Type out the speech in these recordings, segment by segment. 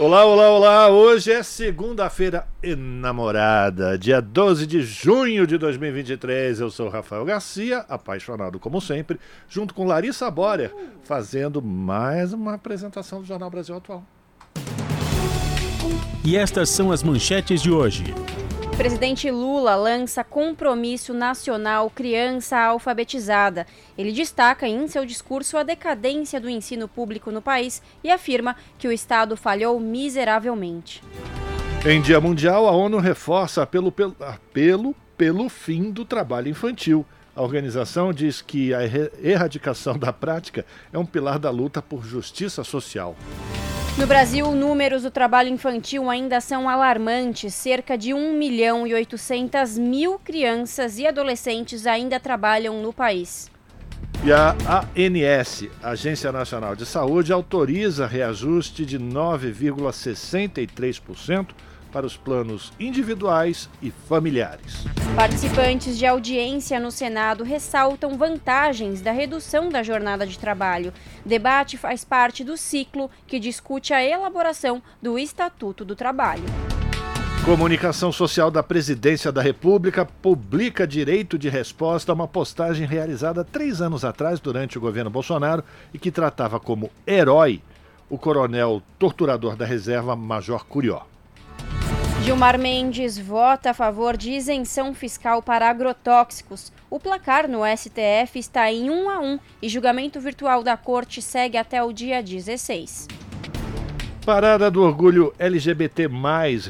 Olá, olá, olá! Hoje é segunda-feira enamorada, dia 12 de junho de 2023. Eu sou Rafael Garcia, apaixonado como sempre, junto com Larissa Borer, fazendo mais uma apresentação do Jornal Brasil Atual. E estas são as manchetes de hoje. Presidente Lula lança compromisso nacional criança alfabetizada. Ele destaca em seu discurso a decadência do ensino público no país e afirma que o Estado falhou miseravelmente. Em Dia Mundial, a ONU reforça apelo pelo, apelo pelo fim do trabalho infantil. A organização diz que a erradicação da prática é um pilar da luta por justiça social. No Brasil, números do trabalho infantil ainda são alarmantes. Cerca de 1 milhão e 800 mil crianças e adolescentes ainda trabalham no país. E a ANS, Agência Nacional de Saúde, autoriza reajuste de 9,63% para os planos individuais e familiares. Participantes de audiência no Senado ressaltam vantagens da redução da jornada de trabalho. Debate faz parte do ciclo que discute a elaboração do Estatuto do Trabalho. Comunicação Social da Presidência da República publica direito de resposta a uma postagem realizada três anos atrás durante o governo Bolsonaro e que tratava como herói o coronel torturador da reserva, Major Curió. Gilmar Mendes vota a favor de isenção fiscal para agrotóxicos. O placar no STF está em 1 a 1 e julgamento virtual da corte segue até o dia 16. Parada do Orgulho LGBT,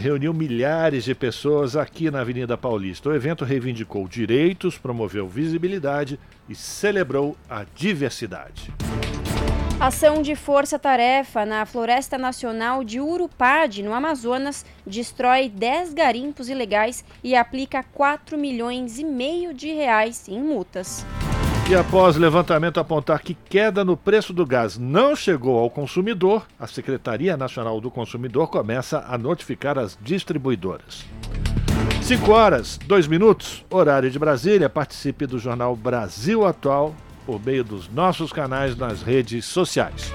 reuniu milhares de pessoas aqui na Avenida Paulista. O evento reivindicou direitos, promoveu visibilidade e celebrou a diversidade. Ação de força-tarefa na Floresta Nacional de Urupade, no Amazonas, destrói 10 garimpos ilegais e aplica 4 milhões e meio de reais em multas. E após levantamento apontar que queda no preço do gás não chegou ao consumidor, a Secretaria Nacional do Consumidor começa a notificar as distribuidoras. 5 horas, 2 minutos, horário de Brasília. Participe do Jornal Brasil Atual por meio dos nossos canais nas redes sociais.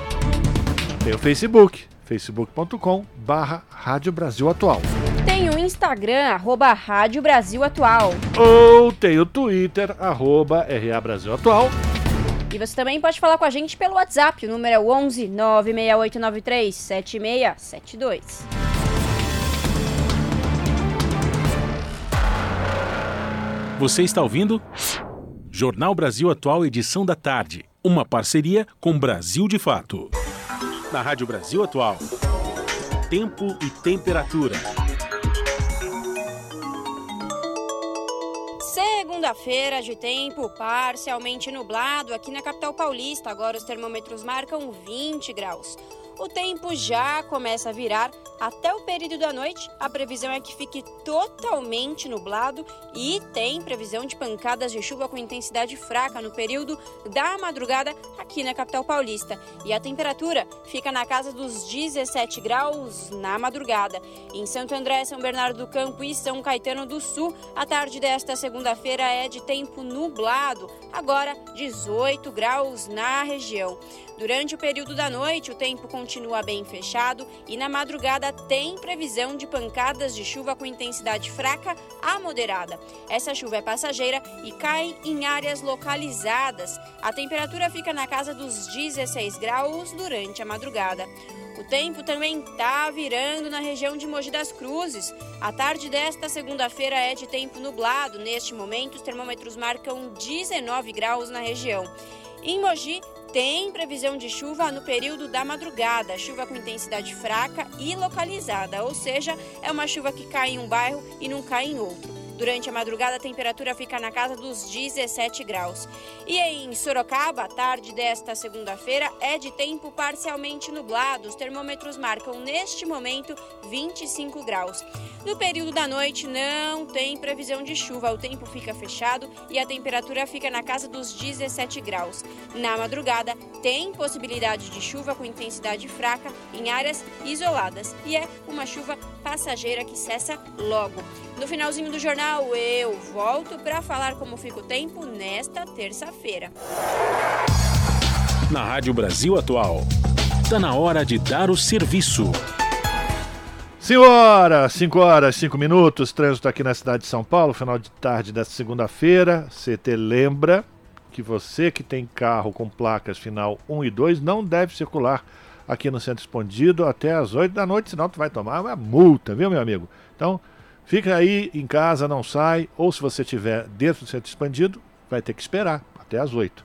Tem o Facebook, facebook.com barra Rádio Brasil Atual. Tem o Instagram, arroba Rádio Brasil Atual. Ou tem o Twitter, arroba RA Brasil Atual. E você também pode falar com a gente pelo WhatsApp, o número é 11 96893 7672. Você está ouvindo? Jornal Brasil Atual, edição da tarde. Uma parceria com Brasil de Fato. Na Rádio Brasil Atual. Tempo e temperatura. Segunda-feira de tempo parcialmente nublado aqui na capital paulista. Agora os termômetros marcam 20 graus. O tempo já começa a virar até o período da noite. A previsão é que fique totalmente nublado e tem previsão de pancadas de chuva com intensidade fraca no período da madrugada aqui na capital paulista. E a temperatura fica na casa dos 17 graus na madrugada. Em Santo André, São Bernardo do Campo e São Caetano do Sul, a tarde desta segunda-feira é de tempo nublado. Agora 18 graus na região. Durante o período da noite, o tempo continua bem fechado e na madrugada tem previsão de pancadas de chuva com intensidade fraca a moderada. Essa chuva é passageira e cai em áreas localizadas. A temperatura fica na casa dos 16 graus durante a madrugada. O tempo também está virando na região de Mogi das Cruzes. A tarde desta segunda-feira é de tempo nublado. Neste momento, os termômetros marcam 19 graus na região. Em Mogi, tem previsão de chuva no período da madrugada, chuva com intensidade fraca e localizada, ou seja, é uma chuva que cai em um bairro e não cai em outro. Durante a madrugada, a temperatura fica na casa dos 17 graus. E em Sorocaba, a tarde desta segunda-feira é de tempo parcialmente nublado. Os termômetros marcam neste momento 25 graus. No período da noite não tem previsão de chuva, o tempo fica fechado e a temperatura fica na casa dos 17 graus. Na madrugada tem possibilidade de chuva com intensidade fraca em áreas isoladas e é uma chuva passageira que cessa logo. No finalzinho do jornal eu volto para falar como fica o tempo nesta terça-feira. Na Rádio Brasil Atual, está na hora de dar o serviço. Senhora, 5 horas, 5 minutos, trânsito aqui na cidade de São Paulo, final de tarde desta segunda-feira. CT lembra que você que tem carro com placas final 1 e 2 não deve circular aqui no centro expandido até as 8 da noite, senão tu vai tomar uma multa, viu, meu amigo? Então, fica aí em casa, não sai, ou se você estiver dentro do centro expandido, vai ter que esperar até as 8.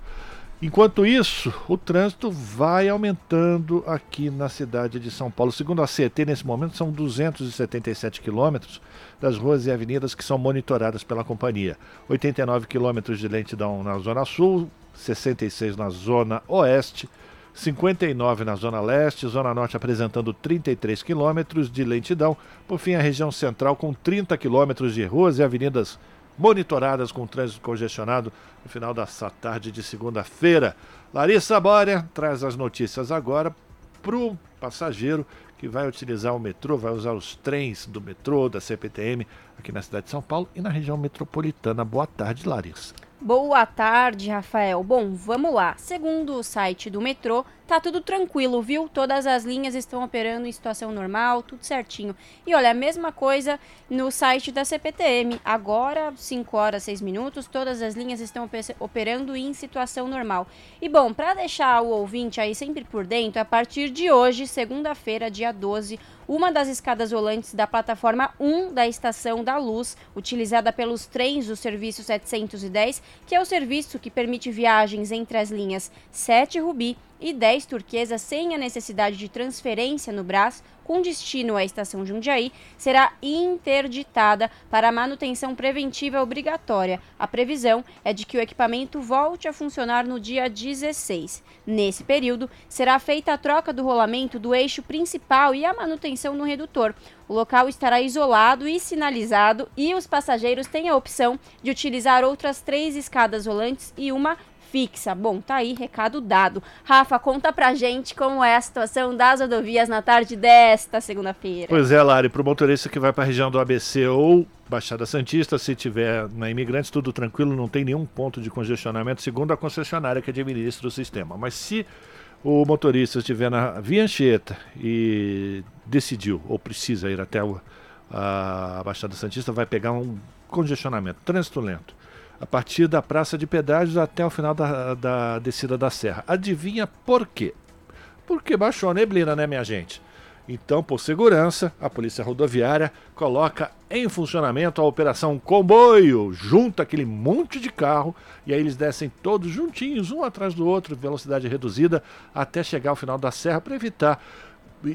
Enquanto isso, o trânsito vai aumentando aqui na cidade de São Paulo. Segundo a CET, nesse momento são 277 quilômetros das ruas e avenidas que são monitoradas pela companhia. 89 quilômetros de lentidão na Zona Sul, 66 na Zona Oeste, 59 na Zona Leste, Zona Norte apresentando 33 quilômetros de lentidão. Por fim, a região central com 30 quilômetros de ruas e avenidas monitoradas com trânsito congestionado no final dessa tarde de segunda-feira. Larissa Bória traz as notícias agora para o passageiro que vai utilizar o metrô, vai usar os trens do metrô, da CPTM, aqui na cidade de São Paulo e na região metropolitana. Boa tarde, Larissa. Boa tarde, Rafael. Bom, vamos lá. Segundo o site do metrô, tá tudo tranquilo, viu? Todas as linhas estão operando em situação normal, tudo certinho. E olha, a mesma coisa no site da CPTM. Agora, 5 horas 6 minutos, todas as linhas estão operando em situação normal. E bom, para deixar o ouvinte aí sempre por dentro, a partir de hoje, segunda-feira, dia 12, uma das escadas rolantes da plataforma 1 da Estação da Luz, utilizada pelos trens do serviço 710, que é o serviço que permite viagens entre as linhas 7 Rubi e 10 Turquesa sem a necessidade de transferência no Brás, com destino à estação Jundiaí, será interditada para manutenção preventiva obrigatória. A previsão é de que o equipamento volte a funcionar no dia 16. Nesse período, será feita a troca do rolamento do eixo principal e a manutenção no redutor. O local estará isolado e sinalizado e os passageiros têm a opção de utilizar outras três escadas rolantes e uma fixa. Bom, tá aí, recado dado. Rafa, conta pra gente como é a situação das rodovias na tarde desta segunda-feira. Pois é, Lari, pro motorista que vai pra região do ABC ou Baixada Santista, se tiver na Imigrantes, tudo tranquilo, não tem nenhum ponto de congestionamento, segundo a concessionária que administra o sistema. Mas se o motorista estiver na Via Anchieta e decidiu ou precisa ir até a Baixada Santista, vai pegar um congestionamento, trânsito lento a partir da Praça de Pedágios até o final da, da descida da serra. Adivinha por quê? Porque baixou a neblina, né, minha gente? Então, por segurança, a Polícia Rodoviária coloca em funcionamento a Operação Comboio, junta aquele monte de carro e aí eles descem todos juntinhos, um atrás do outro, velocidade reduzida, até chegar ao final da serra para evitar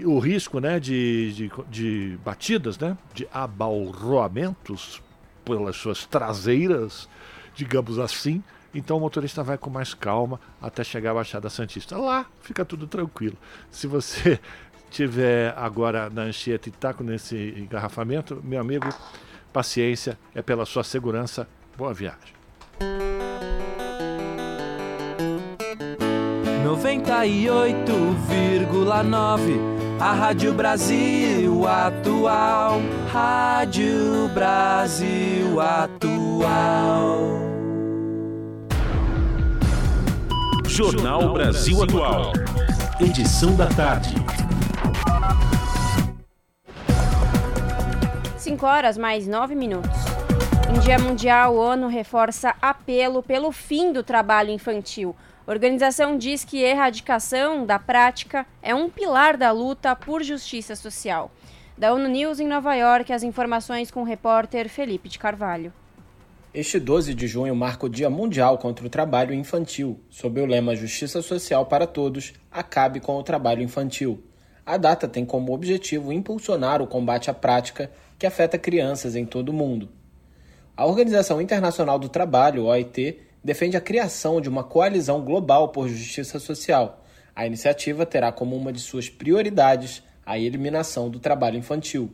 o risco né, de, de, de batidas, né, de abalroamentos pelas suas traseiras digamos assim. Então o motorista vai com mais calma até chegar à Baixada Santista. Lá fica tudo tranquilo. Se você tiver agora na Anchieta e está com esse engarrafamento, meu amigo, paciência, é pela sua segurança. Boa viagem. 98,9 a Rádio Brasil Atual, Rádio Brasil Atual. Jornal Brasil Atual, edição da tarde. 5 horas mais 9 minutos. Em Dia Mundial, a ONU reforça apelo pelo fim do trabalho infantil. A organização diz que a erradicação da prática é um pilar da luta por justiça social. Da ONU News em Nova York, as informações com o repórter Felipe de Carvalho. Este 12 de junho marca o Dia Mundial contra o Trabalho Infantil, sob o lema Justiça Social para Todos, acabe com o trabalho infantil. A data tem como objetivo impulsionar o combate à prática que afeta crianças em todo o mundo. A Organização Internacional do Trabalho, OIT, defende a criação de uma coalizão global por justiça social. A iniciativa terá como uma de suas prioridades a eliminação do trabalho infantil.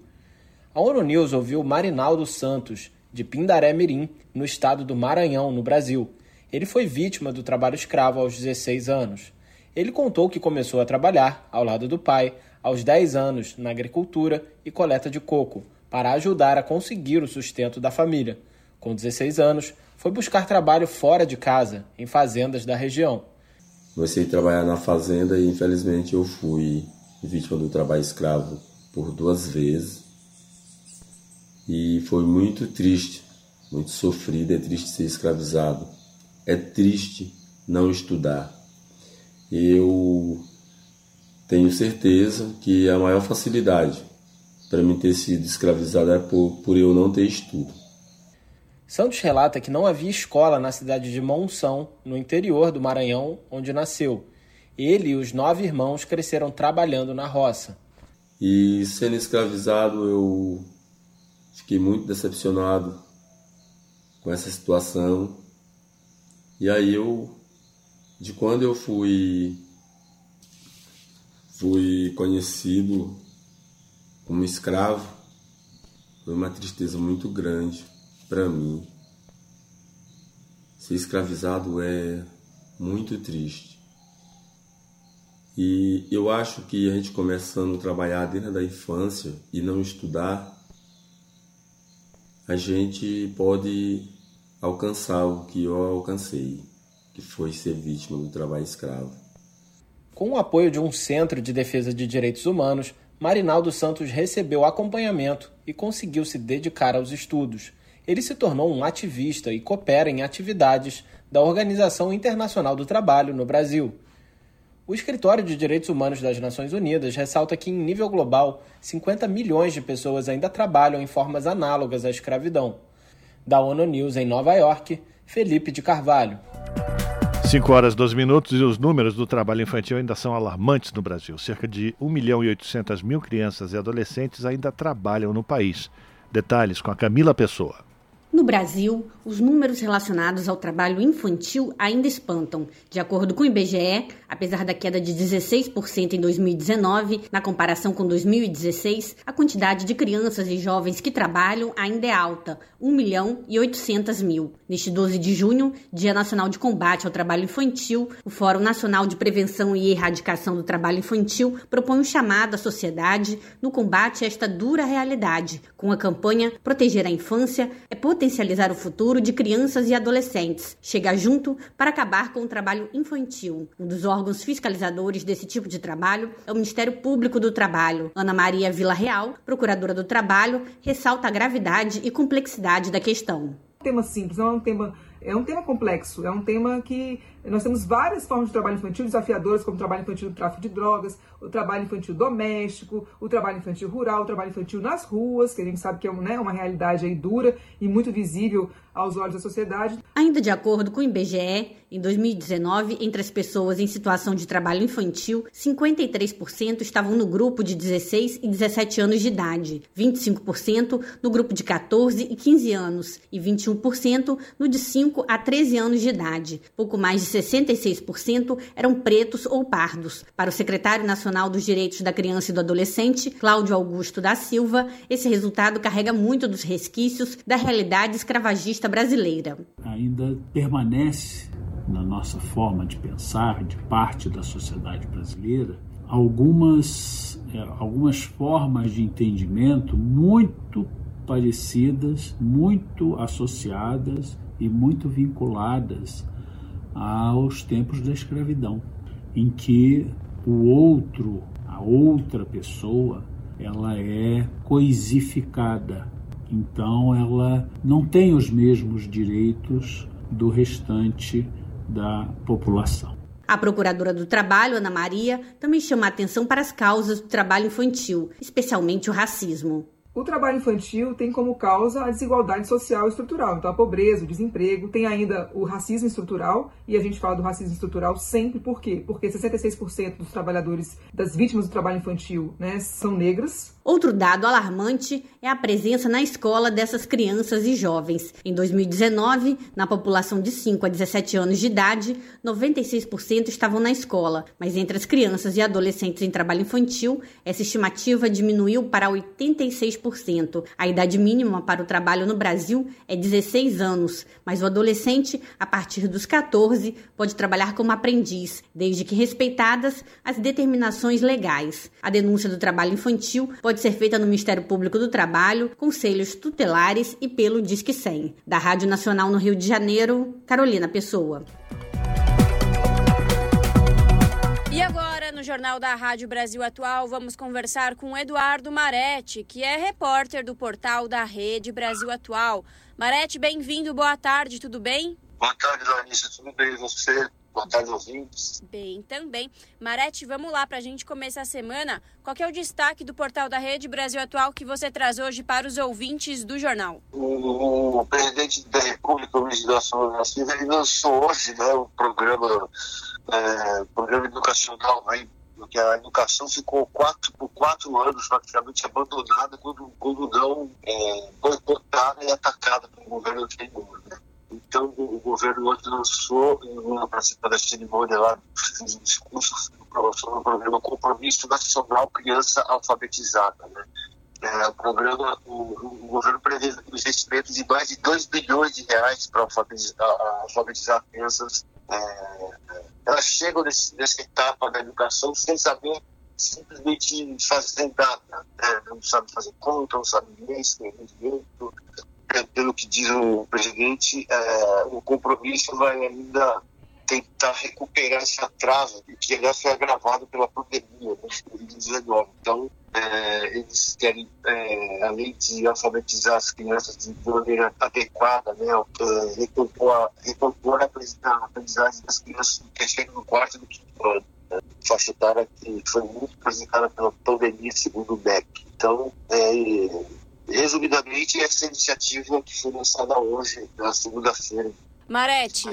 A ONU News ouviu Marinaldo Santos, de Pindaré Mirim, no estado do Maranhão, no Brasil. Ele foi vítima do trabalho escravo aos 16 anos. Ele contou que começou a trabalhar, ao lado do pai, aos 10 anos, na agricultura e coleta de coco, para ajudar a conseguir o sustento da família. Com 16 anos, foi buscar trabalho fora de casa, em fazendas da região. Comecei a trabalhar na fazenda e infelizmente eu fui vítima do trabalho escravo por duas vezes. E foi muito triste, muito sofrido, é triste ser escravizado. É triste não estudar. Eu tenho certeza que a maior facilidade para mim ter sido escravizado é por, por eu não ter estudo. Santos relata que não havia escola na cidade de Monção, no interior do Maranhão, onde nasceu. Ele e os nove irmãos cresceram trabalhando na roça. E sendo escravizado, eu fiquei muito decepcionado com essa situação. E aí eu, de quando eu fui fui conhecido como escravo, foi uma tristeza muito grande para mim, ser escravizado é muito triste. E eu acho que a gente começando a trabalhar desde a infância e não estudar, a gente pode alcançar o que eu alcancei, que foi ser vítima do trabalho escravo. Com o apoio de um centro de defesa de direitos humanos, Marinaldo Santos recebeu acompanhamento e conseguiu se dedicar aos estudos ele se tornou um ativista e coopera em atividades da Organização Internacional do Trabalho no Brasil. O Escritório de Direitos Humanos das Nações Unidas ressalta que, em nível global, 50 milhões de pessoas ainda trabalham em formas análogas à escravidão. Da ONU News em Nova York, Felipe de Carvalho. 5 horas 12 minutos e os números do trabalho infantil ainda são alarmantes no Brasil. Cerca de 1 milhão e 800 mil crianças e adolescentes ainda trabalham no país. Detalhes com a Camila Pessoa. No Brasil, os números relacionados ao trabalho infantil ainda espantam. De acordo com o IBGE, apesar da queda de 16% em 2019, na comparação com 2016, a quantidade de crianças e jovens que trabalham ainda é alta, 1 milhão e 800 mil. Neste 12 de junho, Dia Nacional de Combate ao Trabalho Infantil, o Fórum Nacional de Prevenção e Erradicação do Trabalho Infantil propõe um chamado à sociedade no combate a esta dura realidade, com a campanha Proteger a Infância é potencializar o futuro de crianças e adolescentes, chegar junto para acabar com o trabalho infantil. Um dos órgãos fiscalizadores desse tipo de trabalho é o Ministério Público do Trabalho. Ana Maria Vila Real, procuradora do Trabalho, ressalta a gravidade e complexidade da questão. Tema simples, não é um tema é um tema complexo, é um tema que nós temos várias formas de trabalho infantil desafiadoras, como trabalho infantil do tráfico de drogas, o trabalho infantil doméstico, o trabalho infantil rural, o trabalho infantil nas ruas, que a gente sabe que é né, uma realidade aí dura e muito visível aos olhos da sociedade. Ainda de acordo com o IBGE, em 2019, entre as pessoas em situação de trabalho infantil, 53% estavam no grupo de 16 e 17 anos de idade, 25% no grupo de 14 e 15 anos e 21% no de 5 a 13 anos de idade. Pouco mais de 66% eram pretos ou pardos. Para o secretário nacional dos Direitos da Criança e do Adolescente, Cláudio Augusto da Silva, esse resultado carrega muito dos resquícios da realidade escravagista brasileira. Ainda permanece na nossa forma de pensar, de parte da sociedade brasileira, algumas, é, algumas formas de entendimento muito parecidas, muito associadas e muito vinculadas aos tempos da escravidão, em que o outro, a outra pessoa, ela é coisificada, então ela não tem os mesmos direitos do restante da população. A procuradora do Trabalho, Ana Maria, também chama a atenção para as causas do trabalho infantil, especialmente o racismo. O trabalho infantil tem como causa a desigualdade social e estrutural. Então, a pobreza, o desemprego, tem ainda o racismo estrutural, e a gente fala do racismo estrutural sempre, por quê? Porque 66% dos trabalhadores, das vítimas do trabalho infantil, né, são negras, Outro dado alarmante é a presença na escola dessas crianças e jovens. Em 2019, na população de 5 a 17 anos de idade, 96% estavam na escola, mas entre as crianças e adolescentes em trabalho infantil, essa estimativa diminuiu para 86%. 17%. A idade mínima para o trabalho no Brasil é 16 anos, mas o adolescente, a partir dos 14, pode trabalhar como aprendiz, desde que respeitadas as determinações legais. A denúncia do trabalho infantil pode ser feita no Ministério Público do Trabalho, conselhos tutelares e pelo Disque 100. Da Rádio Nacional no Rio de Janeiro, Carolina Pessoa. No Jornal da Rádio Brasil Atual, vamos conversar com Eduardo Maretti, que é repórter do portal da Rede Brasil Atual. Maretti, bem-vindo, boa tarde, tudo bem? Boa tarde, Larissa, tudo bem? E você? Boa tarde, ouvintes. Bem, também. Marete, vamos lá para a gente começar a semana. Qual é o destaque do portal da Rede Brasil Atual que você traz hoje para os ouvintes do jornal? O, o presidente da República, o Luiz Inácio Silva, ele lançou hoje né, o programa, é, programa educacional, né, porque a educação ficou quatro, por quatro anos praticamente abandonada quando, quando não é, boicotada e atacada pelo governo anterior. Né? Então, o governo hoje lançou, eu participar da cerimônia lá, fiz um discurso sobre o programa Compromisso Nacional Criança Alfabetizada. Né? É, o programa, o, o, governo prevê investimentos de mais de 2 bilhões de reais para alfabetizar, alfabetizar crianças. É, elas chegam nesse, nessa etapa da educação sem saber simplesmente fazer nada. Né? Não sabe fazer conta, não sabe ler, escrever direito, pelo que diz o presidente, é, o compromisso vai ainda tentar recuperar esse atraso que aliás foi agravado pela pandemia né, de Covid-19. Então, é, eles querem, é, além de alfabetizar as crianças de maneira adequada, né, é, recompor, a, recompor a aprendizagem das crianças que chegam no quarto do quinto ano. Né, faixa etária que foi muito prejudicada pela pandemia, segundo o MEC. Então, é, resumidamente, essa iniciativa que foi lançada hoje, na segunda-feira. Marete,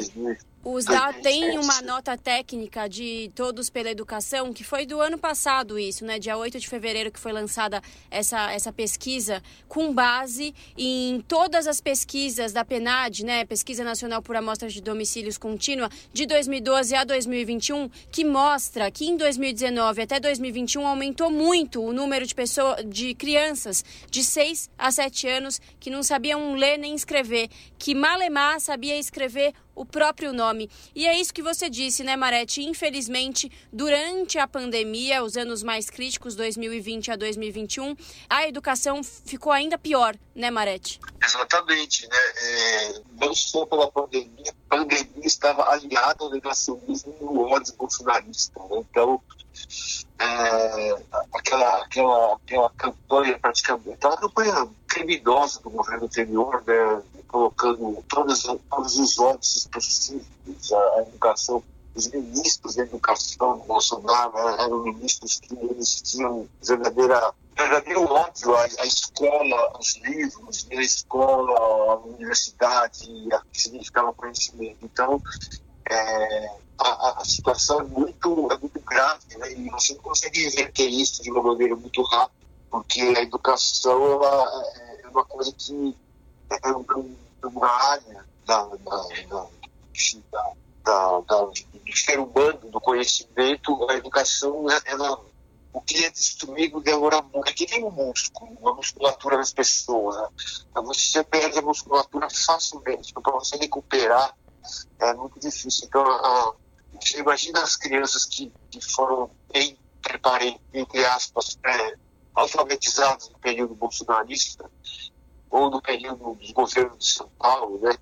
o SDA tem uma nota técnica de Todos pela Educação, que foi do ano passado isso, né? Dia 8 de fevereiro que foi lançada essa, essa pesquisa, com base em todas as pesquisas da PNAD, né? Pesquisa Nacional por Amostras de Domicílios Contínua, de 2012 a 2021, que mostra que em 2019 até 2021 aumentou muito o número de pessoas, de crianças de 6 a 7 anos que não sabiam ler nem escrever, que malemar sabia escrever o próprio nome. E é isso que você disse, né, Marete? Infelizmente, durante a pandemia, os anos mais críticos, 2020 a 2021, a educação ficou ainda pior, né, Marete? Exatamente, né? É, não só pela pandemia, a pandemia estava aliada ao negacionismo e ao ódio bolsonarista. Né? Então, é, aquela, aquela, aquela campanha praticamente, aquela campanha criminosa do governo anterior, né, colocando todos, todos os ódios específicos à, educação. Os ministros da educação do Bolsonaro né, eram ministros que eles tinham verdadeira verdadeiro ódio à, escola, aos livros, à escola, à universidade, a que significava conhecimento. Então, é, a, a, situação é muito, é muito grave né? e você não consegue reverter isso de uma maneira muito rápida, porque a educação ela, é, é uma coisa que é, é uma área da, da, da, da, da, do ser humano, do conhecimento, a educação, ela, o que é destruído demora muito. É que nem o músculo, a musculatura das pessoas. Né? Você perde a musculatura facilmente, então, para você recuperar é muito difícil. Então, a, você imagina as crianças que, que foram, entre, entre aspas, é, alfabetizadas no período bolsonarista, ou no período dos governos de São Paulo, né,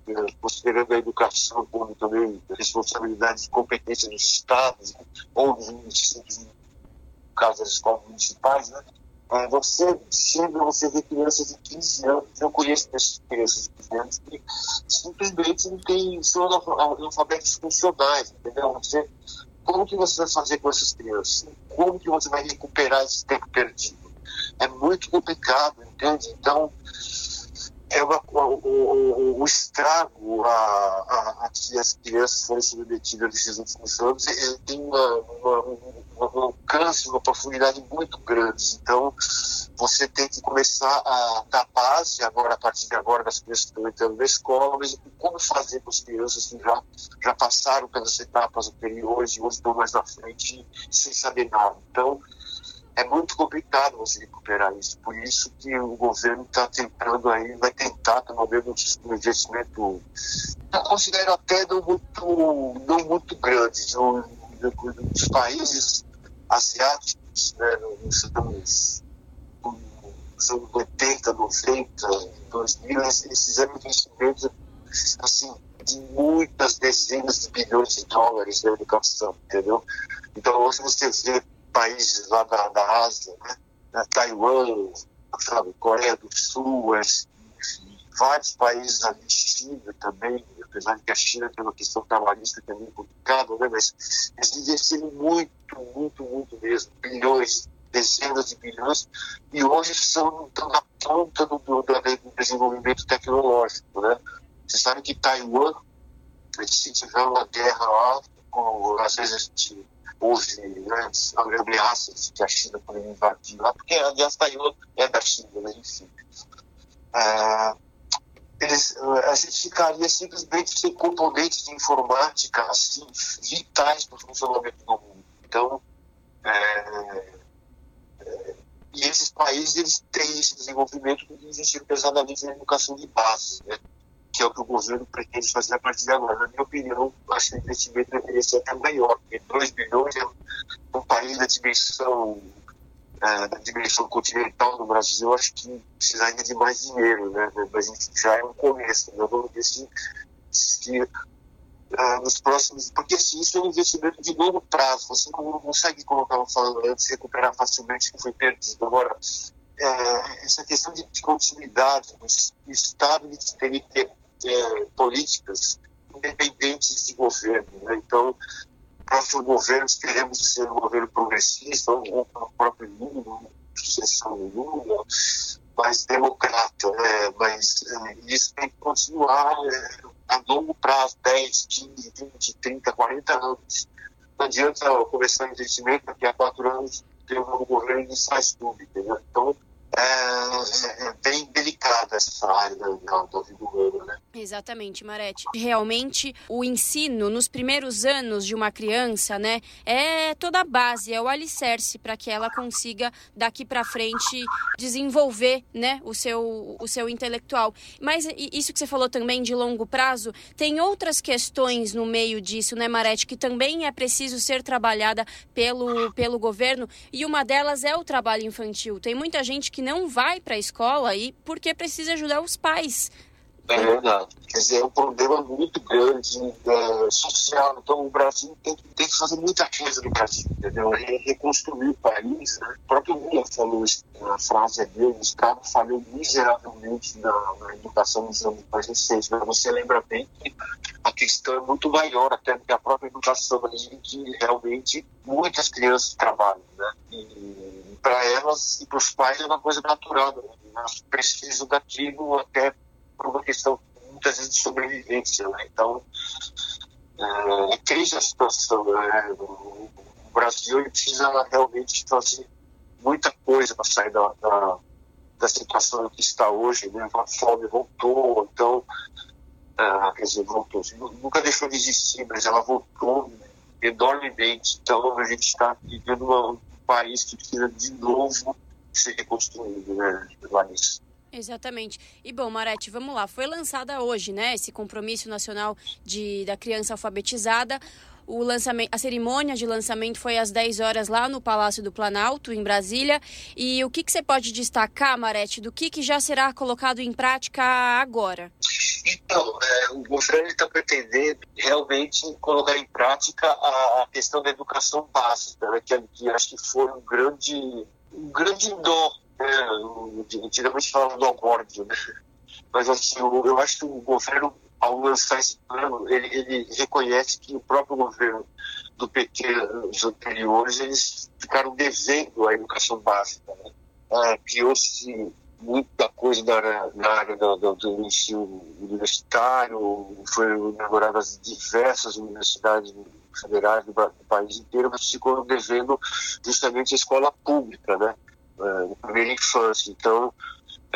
considerando a educação como também responsabilidade e competência dos estados ou dos municípios, no caso das escolas municipais, né, é, você chega, você vê crianças de 15 anos, eu conheço crianças de 15 anos que simplesmente não tem, são analfabetos funcionais, entendeu? Você, como que você vai fazer com essas crianças? Como que você vai recuperar esse tempo perdido? É muito complicado, entende? Então, é uma, o, o, o, estrago a, a, a, que as crianças foram submetidas nesses últimos anos ele tem uma, uma, um alcance, uma profundidade muito grande. Então, você tem que começar a dar base, agora, a partir de agora, das crianças que estão entrando na escola, mas como fazer com as crianças que já, já passaram pelas etapas anteriores e hoje estão mais na frente sem saber nada. Então, é muito complicado você recuperar isso. Por isso que o governo está tentando aí, vai tentar pelo menos um investimento, eu considero até não muito, não muito grande, dos países asiáticos, né, nos anos, nos anos 80, 90, 2000, eles fizeram investimentos assim, de muitas dezenas de bilhões de dólares na educação, entendeu? Então, hoje você vê países lá da, da Ásia, né? Taiwan, sabe, Coreia do Sul, vários países ali, China também, apesar de que a China tem uma questão trabalhista que é muito complicada, né? mas eles investiram muito, muito, muito mesmo, bilhões, dezenas de bilhões, e hoje são, estão na ponta do, do, do desenvolvimento tecnológico. Né? Você sabe que Taiwan, se tiver uma guerra lá, com, às vezes a gente houve né, ameaças que a China poderia invadir lá, porque aliás Taiwan é da China, né, enfim. É, eles, a gente ficaria simplesmente sem componentes de informática assim, vitais para o funcionamento do mundo. Então, é, é, e esses países eles têm esse desenvolvimento investiram pesadamente na educação de base. Né? Que é o que o governo pretende fazer a partir de agora. Na minha opinião, acho que o investimento deveria ser até maior, porque 2 bilhões é um país da dimensão, é, da dimensão continental do Brasil, acho que precisaria de mais dinheiro, né? Mas já é um começo, né? vamos ver se, se uh, nos próximos. Porque assim, isso é um investimento de longo prazo, você não consegue, como eu estava falando antes, recuperar facilmente o que foi perdido. Agora, é, essa questão de continuidade, o Estado tem que ter é, políticas independentes de governo. Né? Então, próximo governo, queremos ser um governo progressista, ou, o próprio Lula, sucessão do Lula, mais democrata, né? mas é, isso tem que continuar é, a longo prazo, 10, 15, 20, 30, 40 anos. Não adianta começar um investimento daqui a quatro anos ter um novo governo e faz tudo, entendeu? Então, é, é, é, bem delicada essa área da, da, vida humana, né? Exatamente, Marete. Realmente, o ensino nos primeiros anos de uma criança, né, é toda a base, é o alicerce para que ela consiga daqui para frente desenvolver, né, o seu o seu intelectual. Mas isso que você falou também de longo prazo, tem outras questões no meio disso, né, Marete, que também é preciso ser trabalhada pelo pelo governo, e uma delas é o trabalho infantil. Tem muita gente que não vai para a escola aí porque precisa ajudar os pais. É verdade. Quer dizer, é um problema muito grande é, social. Então, o Brasil tem, tem, que fazer muita coisa no Brasil, entendeu? É reconstruir o país. Né? O próprio Lula falou isso, a frase é dele: o Estado falhou miseravelmente na, na educação nos anos mais recentes. Mas você lembra bem que a questão é muito maior até do que a própria educação, em que realmente muitas crianças trabalham. Né? E para elas e para os pais é uma coisa natural. Né? Elas daquilo até por uma questão muitas vezes de sobrevivência. Né? Então, é, é triste a situação. Né? O Brasil precisa realmente fazer muita coisa para sair da, da, da, situação que está hoje. Né? A fome voltou, então, é, quer dizer, voltou. Nunca deixou de existir, mas ela voltou enormemente. Então, a gente está vivendo uma, país que precisa de novo ser reconstruído, né, Larissa? Exatamente. E bom, Marete, vamos lá. Foi lançada hoje, né, esse compromisso nacional de, da criança alfabetizada. O lançamento, a cerimônia de lançamento foi às 10 horas lá no Palácio do Planalto, em Brasília. E o que, que você pode destacar, Marete, do que, que já será colocado em prática agora? Então, é, o governo está pretendendo realmente colocar em prática a, a questão da educação básica, né, que, que, acho que foi um grande, um grande dó, né, antigamente falava do górdio, né, mas assim, eu, eu acho que o governo, ao lançar esse plano, ele, ele reconhece que o próprio governo do PT, os anteriores, eles ficaram devendo a educação básica, né, é, criou-se muita coisa na, na área do, do, do, ensino universitário, foi inauguradas diversas universidades federais do, do, país inteiro, mas ficou devendo justamente a escola pública, né, é, na primeira infância. Então,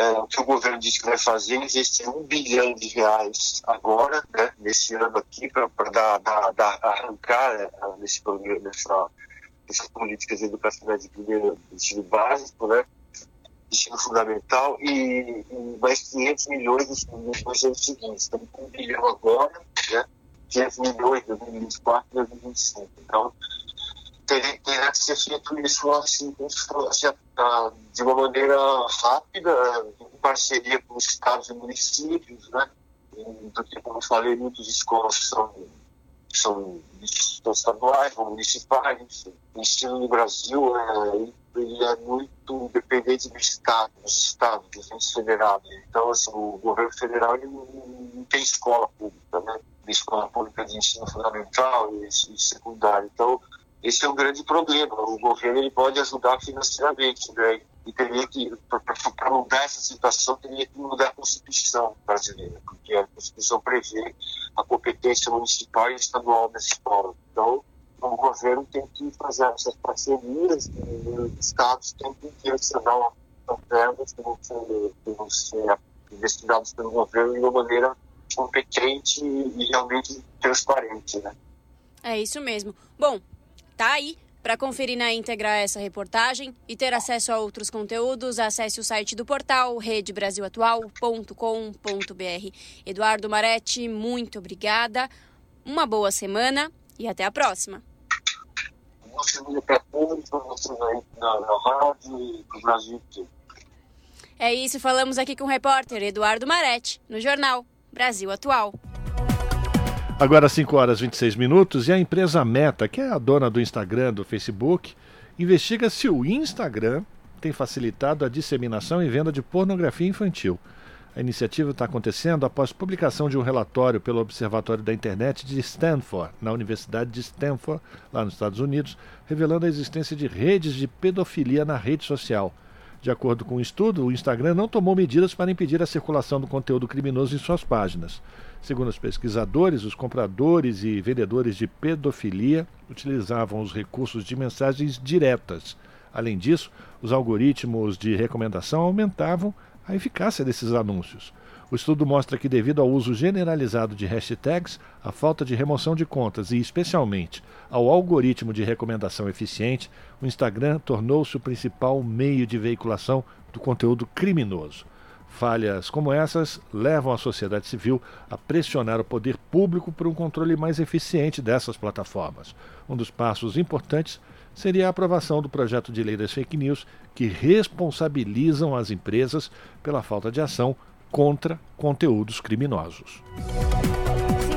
é, o que o governo disse que vai fazer é investir um bilhão de reais agora, né, nesse ano aqui, para dar, dar, dar, arrancar né, nesse programa, nessa essas políticas educacionais de primeiro ensino básico, né? ensino fundamental e, e mais 500 milhões nos, anos seguintes. Com um bilhão agora, né? 500 milhões em 2024 e 2025. Então, teria, teria que ser feito isso assim, assim, de uma maneira rápida, em parceria com os estados e municípios, né? Porque, como eu falei, muitas escolas são são, são estaduais, são municipais. O ensino no Brasil é, é muito dependente do Estado, dos Estados, dos entes federados. Então, assim, o governo federal não, não tem escola pública, né? Escola pública de ensino fundamental e, e secundário. Então, esse é um grande problema. O governo ele pode ajudar financeiramente, né? E teria que, para mudar essa situação, teria que mudar a Constituição brasileira, porque a Constituição prevê a competência municipal e estadual da escola. Então, o governo tem que fazer essas parcerias e os estados têm que direcionar verbas que vão ser, que vão ser pelo governo de uma maneira competente e realmente transparente, né? É isso mesmo. Bom, tá aí. Para conferir na íntegra essa reportagem e ter acesso a outros conteúdos, acesse o site do portal redebrasilatual.com.br. Eduardo Maretti, muito obrigada. Uma boa semana e até a próxima uma família para todos, para vocês aí rádio e Brasil. É isso, falamos aqui com o repórter Eduardo Maretti, no jornal Brasil Atual. Agora 5 horas e 26 minutos e a empresa Meta, que é a dona do Instagram, do Facebook, investiga se o Instagram tem facilitado a disseminação e venda de pornografia infantil. A iniciativa está acontecendo após publicação de um relatório pelo Observatório da Internet de Stanford, na Universidade de Stanford, lá nos Estados Unidos, revelando a existência de redes de pedofilia na rede social. De acordo com o um estudo, o Instagram não tomou medidas para impedir a circulação do conteúdo criminoso em suas páginas. Segundo os pesquisadores, os compradores e vendedores de pedofilia utilizavam os recursos de mensagens diretas. Além disso, os algoritmos de recomendação aumentavam a eficácia desses anúncios. O estudo mostra que, devido ao uso generalizado de hashtags, a falta de remoção de contas e, especialmente, ao algoritmo de recomendação eficiente, o Instagram tornou-se o principal meio de veiculação do conteúdo criminoso. Falhas como essas levam a sociedade civil a pressionar o poder público por um controle mais eficiente dessas plataformas. Um dos passos importantes seria a aprovação do projeto de lei das fake news que responsabilizam as empresas pela falta de ação contra conteúdos criminosos.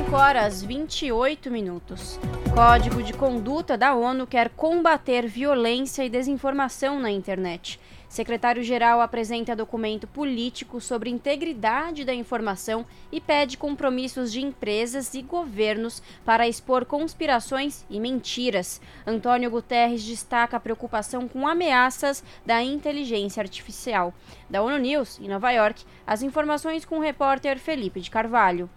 5 horas 28 minutos. Código de Conduta da ONU quer combater violência e desinformação na internet. Secretário-geral apresenta documento político sobre integridade da informação e pede compromissos de empresas e governos para expor conspirações e mentiras. Antônio Guterres destaca a preocupação com ameaças da inteligência artificial. Da ONU News, em Nova York, as informações com o repórter Felipe de Carvalho.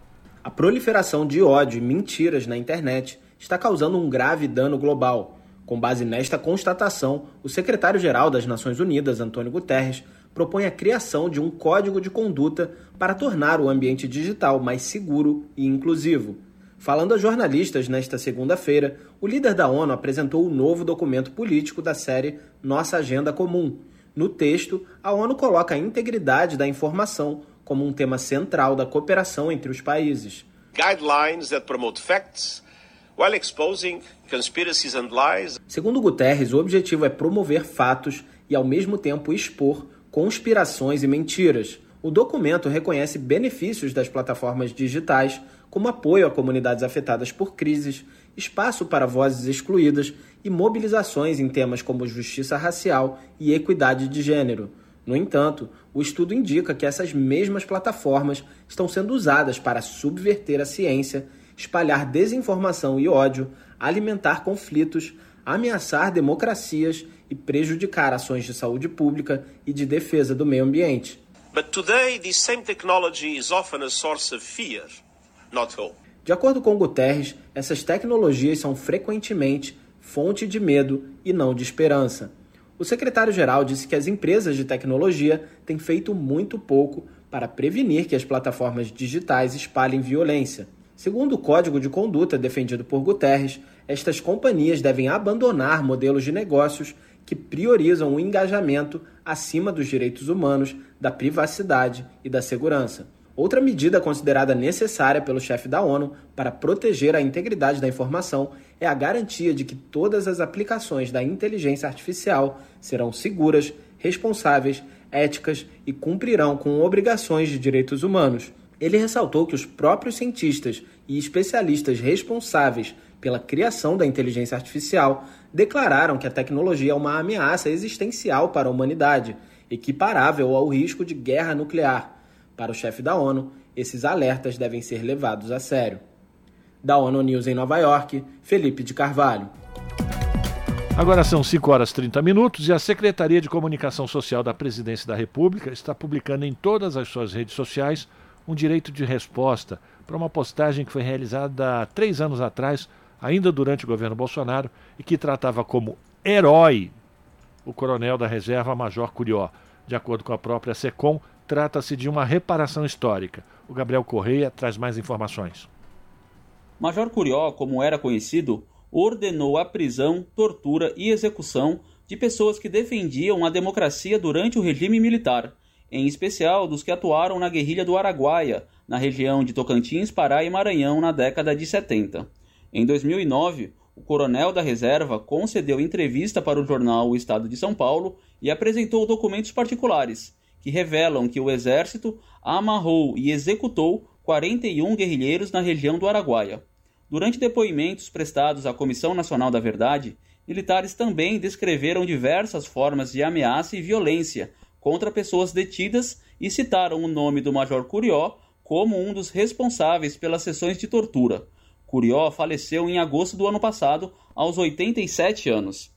A proliferação de ódio e mentiras na internet está causando um grave dano global com base nesta constatação, o secretário-geral das Nações Unidas, Antônio Guterres, propõe a criação de um código de conduta para tornar o ambiente digital mais seguro e inclusivo. Falando a jornalistas nesta segunda-feira, o líder da ONU apresentou o novo documento político da série Nossa Agenda Comum. No texto, a ONU coloca a integridade da informação como um tema central da cooperação entre os países. Guidelines that promote facts while exposing conspiracies and lies. Segundo Guterres, o objetivo é promover fatos e ao mesmo tempo expor conspirações e mentiras. O documento reconhece benefícios das plataformas digitais, como apoio a comunidades afetadas por crises, espaço para vozes excluídas e mobilizações em temas como justiça racial e equidade de gênero. No entanto, o estudo indica que essas mesmas plataformas estão sendo usadas para subverter a ciência espalhar desinformação e ódio, alimentar conflitos, ameaçar democracias e prejudicar ações de saúde pública e de defesa do meio ambiente. But today this same technology is often a source of fear, not hope. De acordo com Guterres, essas tecnologias são frequentemente fonte de medo e não de esperança. O secretário-geral disse que as empresas de tecnologia têm feito muito pouco para prevenir que as plataformas digitais espalhem violência. Segundo o código de conduta defendido por Guterres, estas companhias devem abandonar modelos de negócios que priorizam o engajamento acima dos direitos humanos, da privacidade e da segurança. Outra medida considerada necessária pelo chefe da ONU para proteger a integridade da informação é a garantia de que todas as aplicações da inteligência artificial serão seguras, responsáveis, éticas e cumprirão com obrigações de direitos humanos. Ele ressaltou que os próprios cientistas e especialistas responsáveis pela criação da inteligência artificial, declararam que a tecnologia é uma ameaça existencial para a humanidade, equiparável ao risco de guerra nuclear. Para o chefe da ONU, esses alertas devem ser levados a sério. Da ONU News em Nova York, Felipe de Carvalho. Agora são 5 horas e 30 minutos e a Secretaria de Comunicação Social da Presidência da República está publicando em todas as suas redes sociais um direito de resposta para uma postagem que foi realizada há três anos atrás ainda durante o governo Bolsonaro, e que tratava como herói o coronel da reserva Major Curió. De acordo com a própria SECOM, trata-se de uma reparação histórica. O Gabriel Correia traz mais informações. Major Curió, como era conhecido, ordenou a prisão, tortura e execução de pessoas que defendiam a democracia durante o regime militar, em especial dos que atuaram na guerrilha do Araguaia, na região de Tocantins, Pará e Maranhão na década de 70. Em 2009, o coronel da reserva concedeu entrevista para o jornal O Estado de São Paulo e apresentou documentos particulares que revelam que o exército amarrou e executou 41 guerrilheiros na região do Araguaia. Durante depoimentos prestados à Comissão Nacional da Verdade, militares também descreveram diversas formas de ameaça e violência contra pessoas detidas e citaram o nome do Major Curió como um dos responsáveis pelas sessões de tortura. Curió faleceu em agosto do ano passado, aos 87 anos.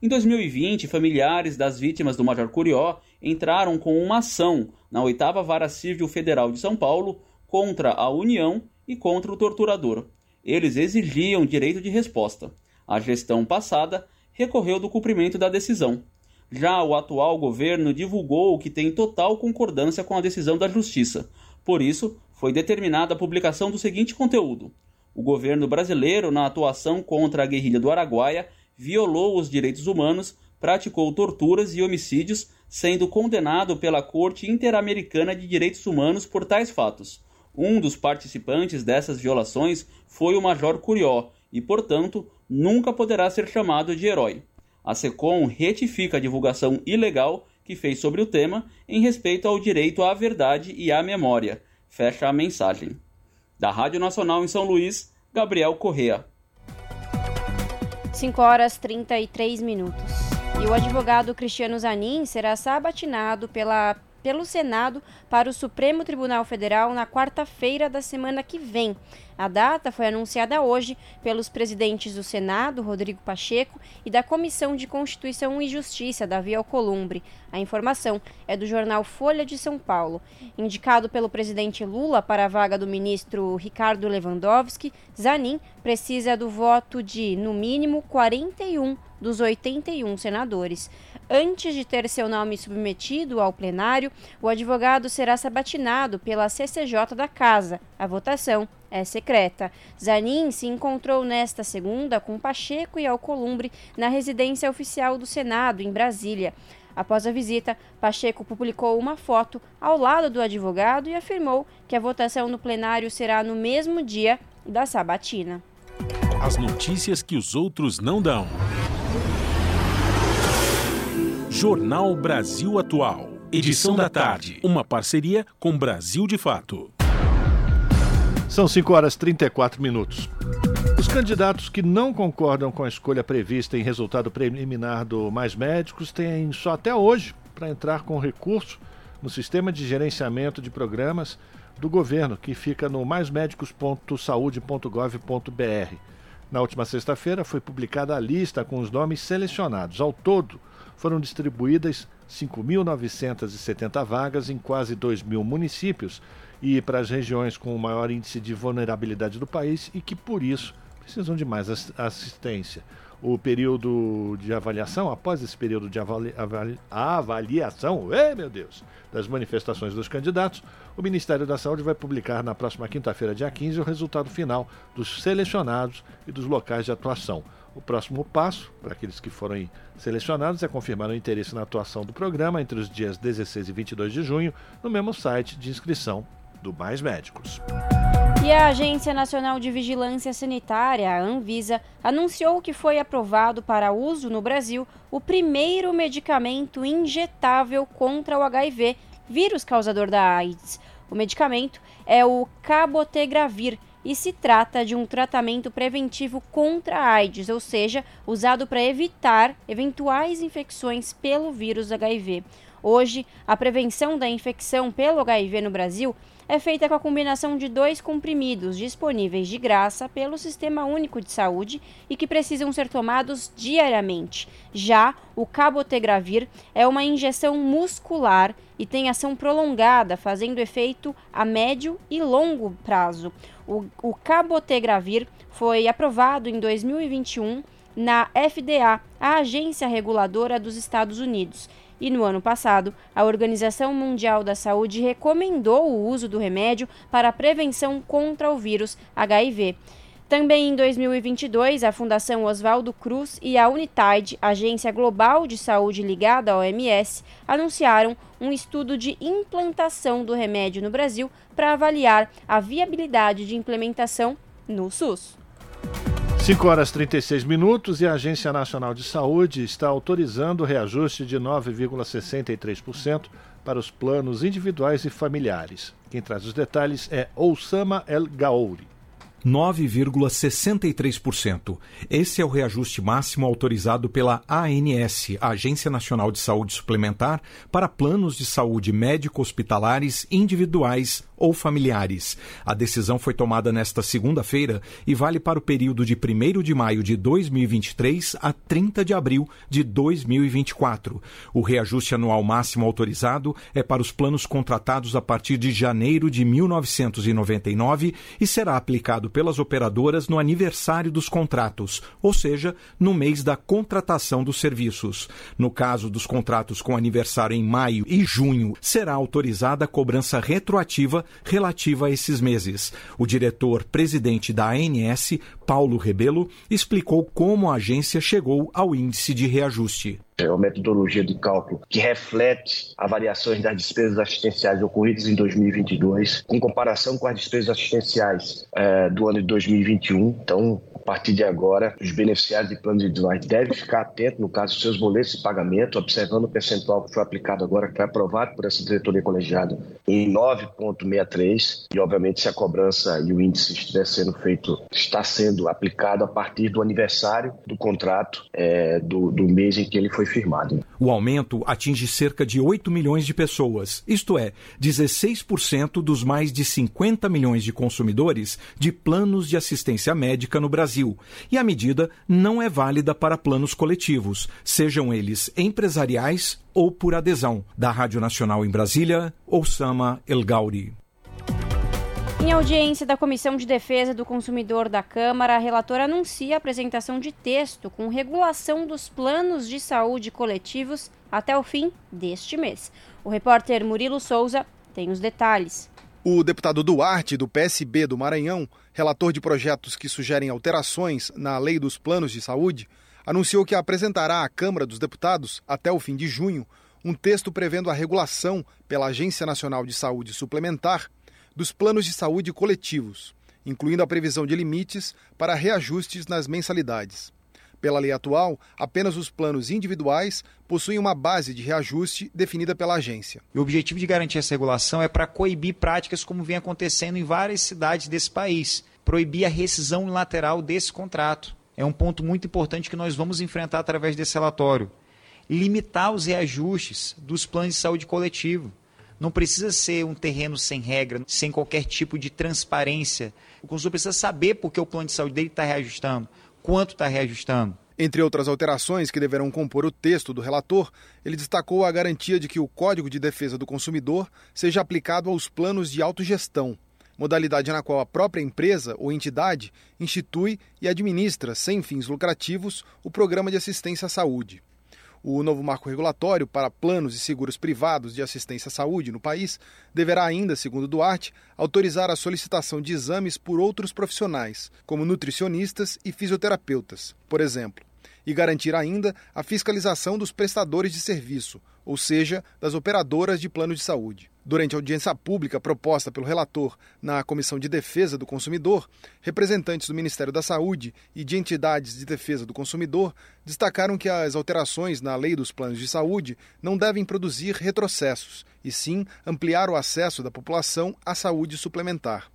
Em 2020, familiares das vítimas do Major Curió entraram com uma ação na 8 Vara Civil Federal de São Paulo contra a União e contra o torturador. Eles exigiam direito de resposta. A gestão passada recorreu do cumprimento da decisão. Já o atual governo divulgou que tem total concordância com a decisão da Justiça. Por isso, foi determinada a publicação do seguinte conteúdo: o governo brasileiro, na atuação contra a guerrilha do Araguaia, violou os direitos humanos, praticou torturas e homicídios, sendo condenado pela Corte Interamericana de Direitos Humanos por tais fatos. Um dos participantes dessas violações foi o Major Curió e, portanto, nunca poderá ser chamado de herói. A SECOM retifica a divulgação ilegal que fez sobre o tema em respeito ao direito à verdade e à memória. Fecha a mensagem. Da Rádio Nacional em São Luís, Gabriel Correa. 5 horas 33 minutos. E o advogado Cristiano Zanin será sabatinado pela pelo Senado para o Supremo Tribunal Federal na quarta-feira da semana que vem. A data foi anunciada hoje pelos presidentes do Senado, Rodrigo Pacheco, e da Comissão de Constituição e Justiça, Davi Alcolumbre. A informação é do jornal Folha de São Paulo. Indicado pelo presidente Lula para a vaga do ministro Ricardo Lewandowski, Zanin precisa do voto de, no mínimo, 41 dos 81 senadores. Antes de ter seu nome submetido ao plenário, o advogado será sabatinado pela CCJ da Casa. A votação é secreta. Zanin se encontrou nesta segunda com Pacheco e Alcolumbre na residência oficial do Senado, em Brasília. Após a visita, Pacheco publicou uma foto ao lado do advogado e afirmou que a votação no plenário será no mesmo dia da sabatina. As notícias que os outros não dão. Jornal Brasil Atual. Edição da tarde. Uma parceria com Brasil de Fato. São 5 horas e 34 minutos. Os candidatos que não concordam com a escolha prevista em resultado preliminar do Mais Médicos têm só até hoje para entrar com recurso no sistema de gerenciamento de programas do governo, que fica no maismedicos.saude.gov.br. Na última sexta-feira foi publicada a lista com os nomes selecionados. Ao todo, foram distribuídas 5.970 vagas em quase 2 mil municípios e para as regiões com o maior índice de vulnerabilidade do país e que, por isso, precisam de mais assistência. o período de avaliação, após esse período de avali avali avaliação, ei, meu Deus, das manifestações dos candidatos, o Ministério da Saúde vai publicar na próxima quinta-feira, dia 15, o resultado final dos selecionados e dos locais de atuação. O próximo passo, para aqueles que forem selecionados, é confirmar o interesse na atuação do programa entre os dias 16 e 22 de junho no mesmo site de inscrição do Mais Médicos. E a Agência Nacional de Vigilância Sanitária, a Anvisa, anunciou que foi aprovado para uso no Brasil o primeiro medicamento injetável contra o HIV, vírus causador da AIDS. O medicamento é o cabotegravir e se trata de um tratamento preventivo contra a AIDS, ou seja, usado para evitar eventuais infecções pelo vírus HIV. Hoje, a prevenção da infecção pelo HIV no Brasil é feita com a combinação de dois comprimidos disponíveis de graça pelo Sistema Único de Saúde e que precisam ser tomados diariamente. Já o cabotegravir é uma injeção muscular e tem ação prolongada, fazendo efeito a médio e longo prazo. O, o cabotegravir foi aprovado em 2021 na FDA, a agência reguladora dos Estados Unidos, e no ano passado, a Organização Mundial da Saúde recomendou o uso do remédio para a prevenção contra o vírus HIV. Também em 2022, a Fundação Oswaldo Cruz e a Unitaid, agência global de saúde ligada à OMS, anunciaram um estudo de implantação do remédio no Brasil para avaliar a viabilidade de implementação no SUS. 5 horas 36 minutos e a Agência Nacional de Saúde está autorizando o reajuste de 9,63% para os planos individuais e familiares. Quem traz os detalhes é Oussama El Gaouri. 9,63%. Esse é o reajuste máximo autorizado pela ANS, Agência Nacional de Saúde Suplementar, para planos de saúde médico-hospitalares individuais ou familiares. A decisão foi tomada nesta segunda-feira e vale para o período de 1 de maio de 2023 a 30 de abril de 2024. O reajuste anual máximo autorizado é para os planos contratados a partir de janeiro de 1999 e será aplicado pelas operadoras no aniversário dos contratos, ou seja, no mês da contratação dos serviços. No caso dos contratos com aniversário em maio e junho, será autorizada a cobrança retroativa relativa a esses meses. O diretor-presidente da ANS, Paulo Rebelo, explicou como a agência chegou ao índice de reajuste. É uma metodologia de cálculo que reflete as variações das despesas assistenciais ocorridas em 2022, em comparação com as despesas assistenciais é, do ano de 2021. Então, partir de agora, os beneficiários de planos individuais devem ficar atentos, no caso, seus boletos de pagamento, observando o percentual que foi aplicado agora, que foi aprovado por essa diretoria colegiada, em 9,63. E, obviamente, se a cobrança e o índice estiver sendo feito, está sendo aplicado a partir do aniversário do contrato é, do, do mês em que ele foi firmado. O aumento atinge cerca de 8 milhões de pessoas, isto é, 16% dos mais de 50 milhões de consumidores de planos de assistência médica no Brasil. E a medida não é válida para planos coletivos, sejam eles empresariais ou por adesão. Da Rádio Nacional em Brasília, Osama El Gauri. Em audiência da Comissão de Defesa do Consumidor da Câmara, a relatora anuncia a apresentação de texto com regulação dos planos de saúde coletivos até o fim deste mês. O repórter Murilo Souza tem os detalhes. O deputado Duarte, do PSB do Maranhão, relator de projetos que sugerem alterações na lei dos planos de saúde, anunciou que apresentará à Câmara dos Deputados, até o fim de junho, um texto prevendo a regulação pela Agência Nacional de Saúde Suplementar dos planos de saúde coletivos, incluindo a previsão de limites para reajustes nas mensalidades. Pela lei atual, apenas os planos individuais possuem uma base de reajuste definida pela agência. O objetivo de garantir essa regulação é para coibir práticas como vem acontecendo em várias cidades desse país, proibir a rescisão unilateral desse contrato. É um ponto muito importante que nós vamos enfrentar através desse relatório. Limitar os reajustes dos planos de saúde coletivo. Não precisa ser um terreno sem regra, sem qualquer tipo de transparência. O consumidor precisa saber por que o plano de saúde dele está reajustando, quanto está reajustando. Entre outras alterações que deverão compor o texto do relator, ele destacou a garantia de que o Código de Defesa do Consumidor seja aplicado aos planos de autogestão, modalidade na qual a própria empresa ou entidade institui e administra, sem fins lucrativos, o programa de assistência à saúde. O novo marco regulatório para planos e seguros privados de assistência à saúde no país deverá ainda, segundo Duarte, autorizar a solicitação de exames por outros profissionais, como nutricionistas e fisioterapeutas, por exemplo, e garantir ainda a fiscalização dos prestadores de serviço, ou seja, das operadoras de plano de saúde. Durante a audiência pública proposta pelo relator na Comissão de Defesa do Consumidor, representantes do Ministério da Saúde e de entidades de defesa do consumidor destacaram que as alterações na lei dos planos de saúde não devem produzir retrocessos, e sim ampliar o acesso da população à saúde suplementar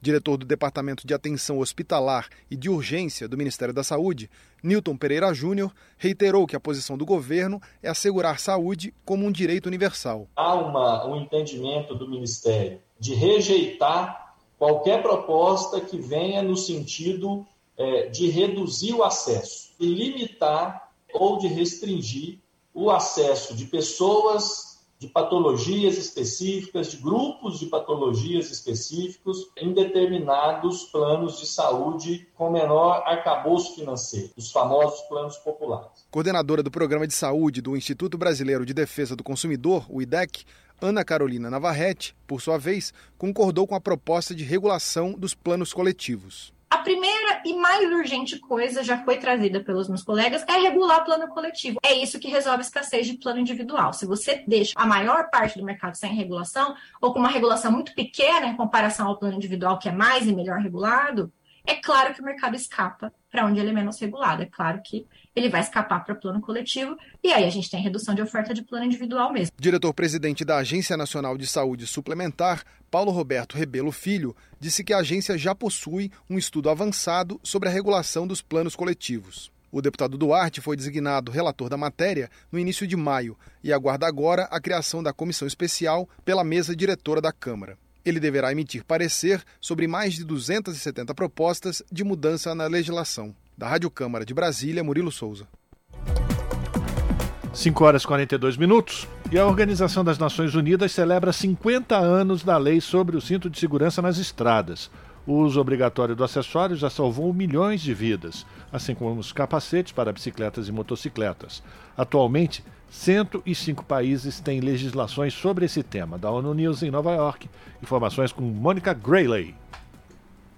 diretor do Departamento de Atenção Hospitalar e de Urgência do Ministério da Saúde, Newton Pereira Júnior, reiterou que a posição do governo é assegurar saúde como um direito universal. Há uma, um entendimento do Ministério de rejeitar qualquer proposta que venha no sentido é, de reduzir o acesso e limitar ou de restringir o acesso de pessoas de patologias específicas, de grupos de patologias específicos em determinados planos de saúde com menor arcabouço financeiro, os famosos planos populares. Coordenadora do Programa de Saúde do Instituto Brasileiro de Defesa do Consumidor, o IDEC, Ana Carolina Navarrete, por sua vez, concordou com a proposta de regulação dos planos coletivos. A primeira e mais urgente coisa já foi trazida pelos meus colegas é regular plano coletivo. É isso que resolve a escassez de plano individual. Se você deixa a maior parte do mercado sem regulação, ou com uma regulação muito pequena em comparação ao plano individual, que é mais e melhor regulado, é claro que o mercado escapa para onde ele é menos regulado. É claro que ele vai escapar para plano coletivo e aí a gente tem redução de oferta de plano individual mesmo. Diretor-presidente da Agência Nacional de Saúde Suplementar, Paulo Roberto Rebelo Filho, disse que a agência já possui um estudo avançado sobre a regulação dos planos coletivos. O deputado Duarte foi designado relator da matéria no início de maio e aguarda agora a criação da comissão especial pela mesa diretora da Câmara. Ele deverá emitir parecer sobre mais de 270 propostas de mudança na legislação. Da Rádio Câmara de Brasília, Murilo Souza. 5 horas e 42 minutos. E a Organização das Nações Unidas celebra 50 anos da lei sobre o cinto de segurança nas estradas. O uso obrigatório do acessório já salvou milhões de vidas, assim como os capacetes para bicicletas e motocicletas. Atualmente, 105 países têm legislações sobre esse tema. Da ONU News em Nova York, informações com Mônica Grayley.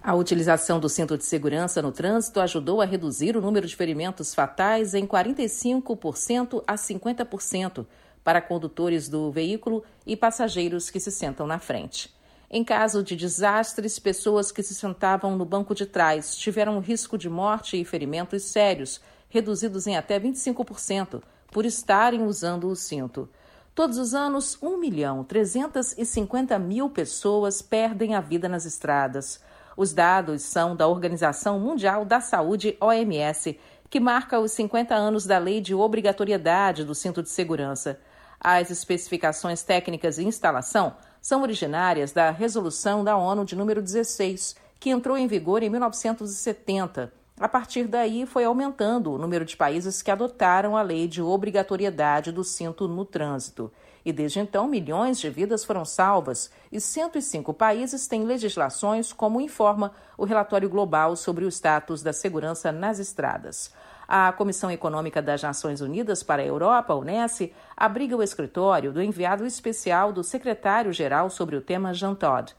A utilização do cinto de segurança no trânsito ajudou a reduzir o número de ferimentos fatais em 45% a 50% para condutores do veículo e passageiros que se sentam na frente. Em caso de desastres, pessoas que se sentavam no banco de trás tiveram risco de morte e ferimentos sérios, reduzidos em até 25%, por estarem usando o cinto. Todos os anos, 1 milhão 350 mil pessoas perdem a vida nas estradas. Os dados são da Organização Mundial da Saúde, OMS, que marca os 50 anos da lei de obrigatoriedade do cinto de segurança. As especificações técnicas e instalação são originárias da Resolução da ONU de número 16, que entrou em vigor em 1970 a partir daí, foi aumentando o número de países que adotaram a lei de obrigatoriedade do cinto no trânsito. E desde então, milhões de vidas foram salvas e 105 países têm legislações, como informa o relatório global sobre o status da segurança nas estradas. A Comissão Econômica das Nações Unidas para a Europa, UNES, abriga o escritório do enviado especial do secretário-geral sobre o tema Jean Todt.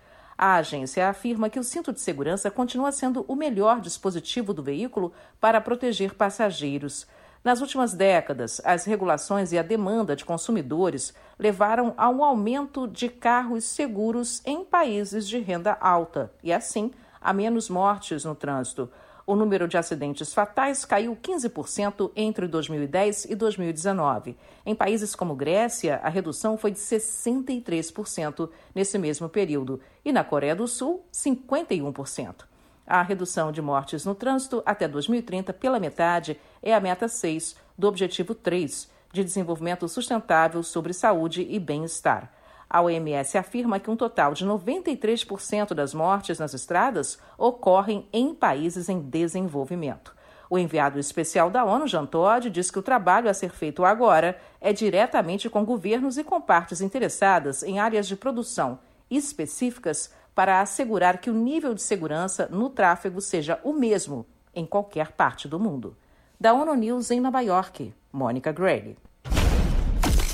A agência afirma que o cinto de segurança continua sendo o melhor dispositivo do veículo para proteger passageiros. Nas últimas décadas, as regulações e a demanda de consumidores levaram a um aumento de carros seguros em países de renda alta e, assim, a menos mortes no trânsito o número de acidentes fatais caiu 15% entre 2010 e 2019. Em países como Grécia, a redução foi de 63% nesse mesmo período, e na Coreia do Sul, 51%. A redução de mortes no trânsito até 2030 pela metade é a meta 6 do Objetivo 3 de Desenvolvimento Sustentável sobre Saúde e Bem-Estar. A OMS afirma que um total de 93% das mortes nas estradas ocorrem em países em desenvolvimento. O enviado especial da ONU, Jean Todt, diz que o trabalho a ser feito agora é diretamente com governos e com partes interessadas em áreas de produção específicas para assegurar que o nível de segurança no tráfego seja o mesmo em qualquer parte do mundo. Da ONU News em Nova York, Mônica Gregg.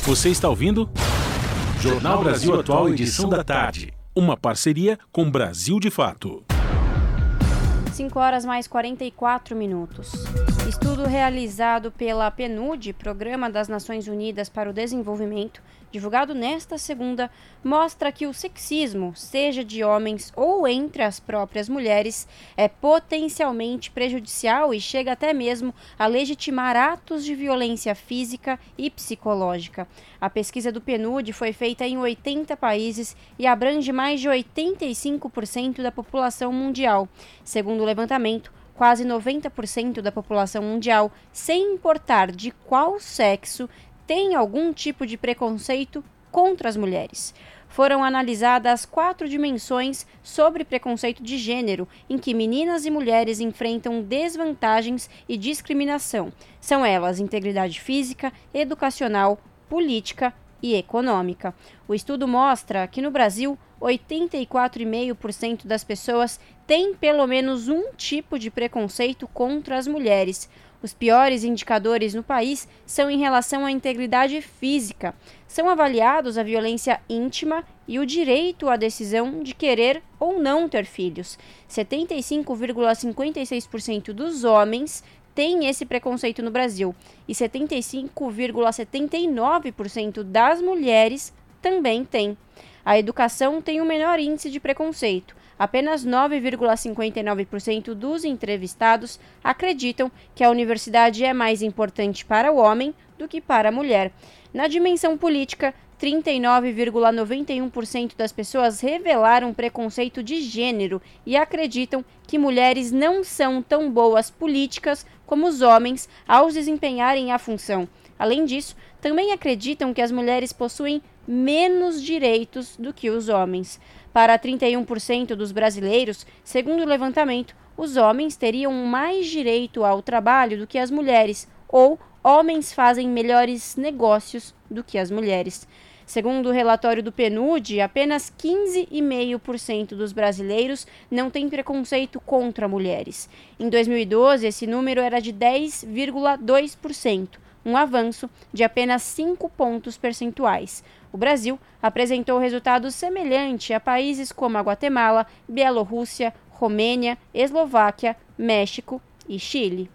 Você está ouvindo? Jornal Brasil Atual, edição da tarde. Uma parceria com Brasil de Fato. 5 horas mais 44 minutos. Estudo realizado pela PNUD, Programa das Nações Unidas para o Desenvolvimento, divulgado nesta segunda, mostra que o sexismo, seja de homens ou entre as próprias mulheres, é potencialmente prejudicial e chega até mesmo a legitimar atos de violência física e psicológica. A pesquisa do PNUD foi feita em 80 países e abrange mais de 85% da população mundial. Segundo o levantamento, quase 90% da população mundial, sem importar de qual sexo, tem algum tipo de preconceito contra as mulheres. Foram analisadas quatro dimensões sobre preconceito de gênero, em que meninas e mulheres enfrentam desvantagens e discriminação. São elas integridade física, educacional, política e econômica. O estudo mostra que no Brasil, 84,5% das pessoas têm pelo menos um tipo de preconceito contra as mulheres. Os piores indicadores no país são em relação à integridade física. São avaliados a violência íntima e o direito à decisão de querer ou não ter filhos. 75,56% dos homens têm esse preconceito no Brasil e 75,79% das mulheres também têm. A educação tem o menor índice de preconceito. Apenas 9,59% dos entrevistados acreditam que a universidade é mais importante para o homem do que para a mulher. Na dimensão política, 39,91% das pessoas revelaram preconceito de gênero e acreditam que mulheres não são tão boas políticas como os homens ao desempenharem a função. Além disso, também acreditam que as mulheres possuem menos direitos do que os homens. Para 31% dos brasileiros, segundo o levantamento, os homens teriam mais direito ao trabalho do que as mulheres, ou homens fazem melhores negócios do que as mulheres. Segundo o relatório do PNUD, apenas 15,5% dos brasileiros não têm preconceito contra mulheres. Em 2012, esse número era de 10,2%, um avanço de apenas 5 pontos percentuais. O Brasil apresentou resultados semelhantes a países como a Guatemala, Bielorrússia, Romênia, Eslováquia, México e Chile.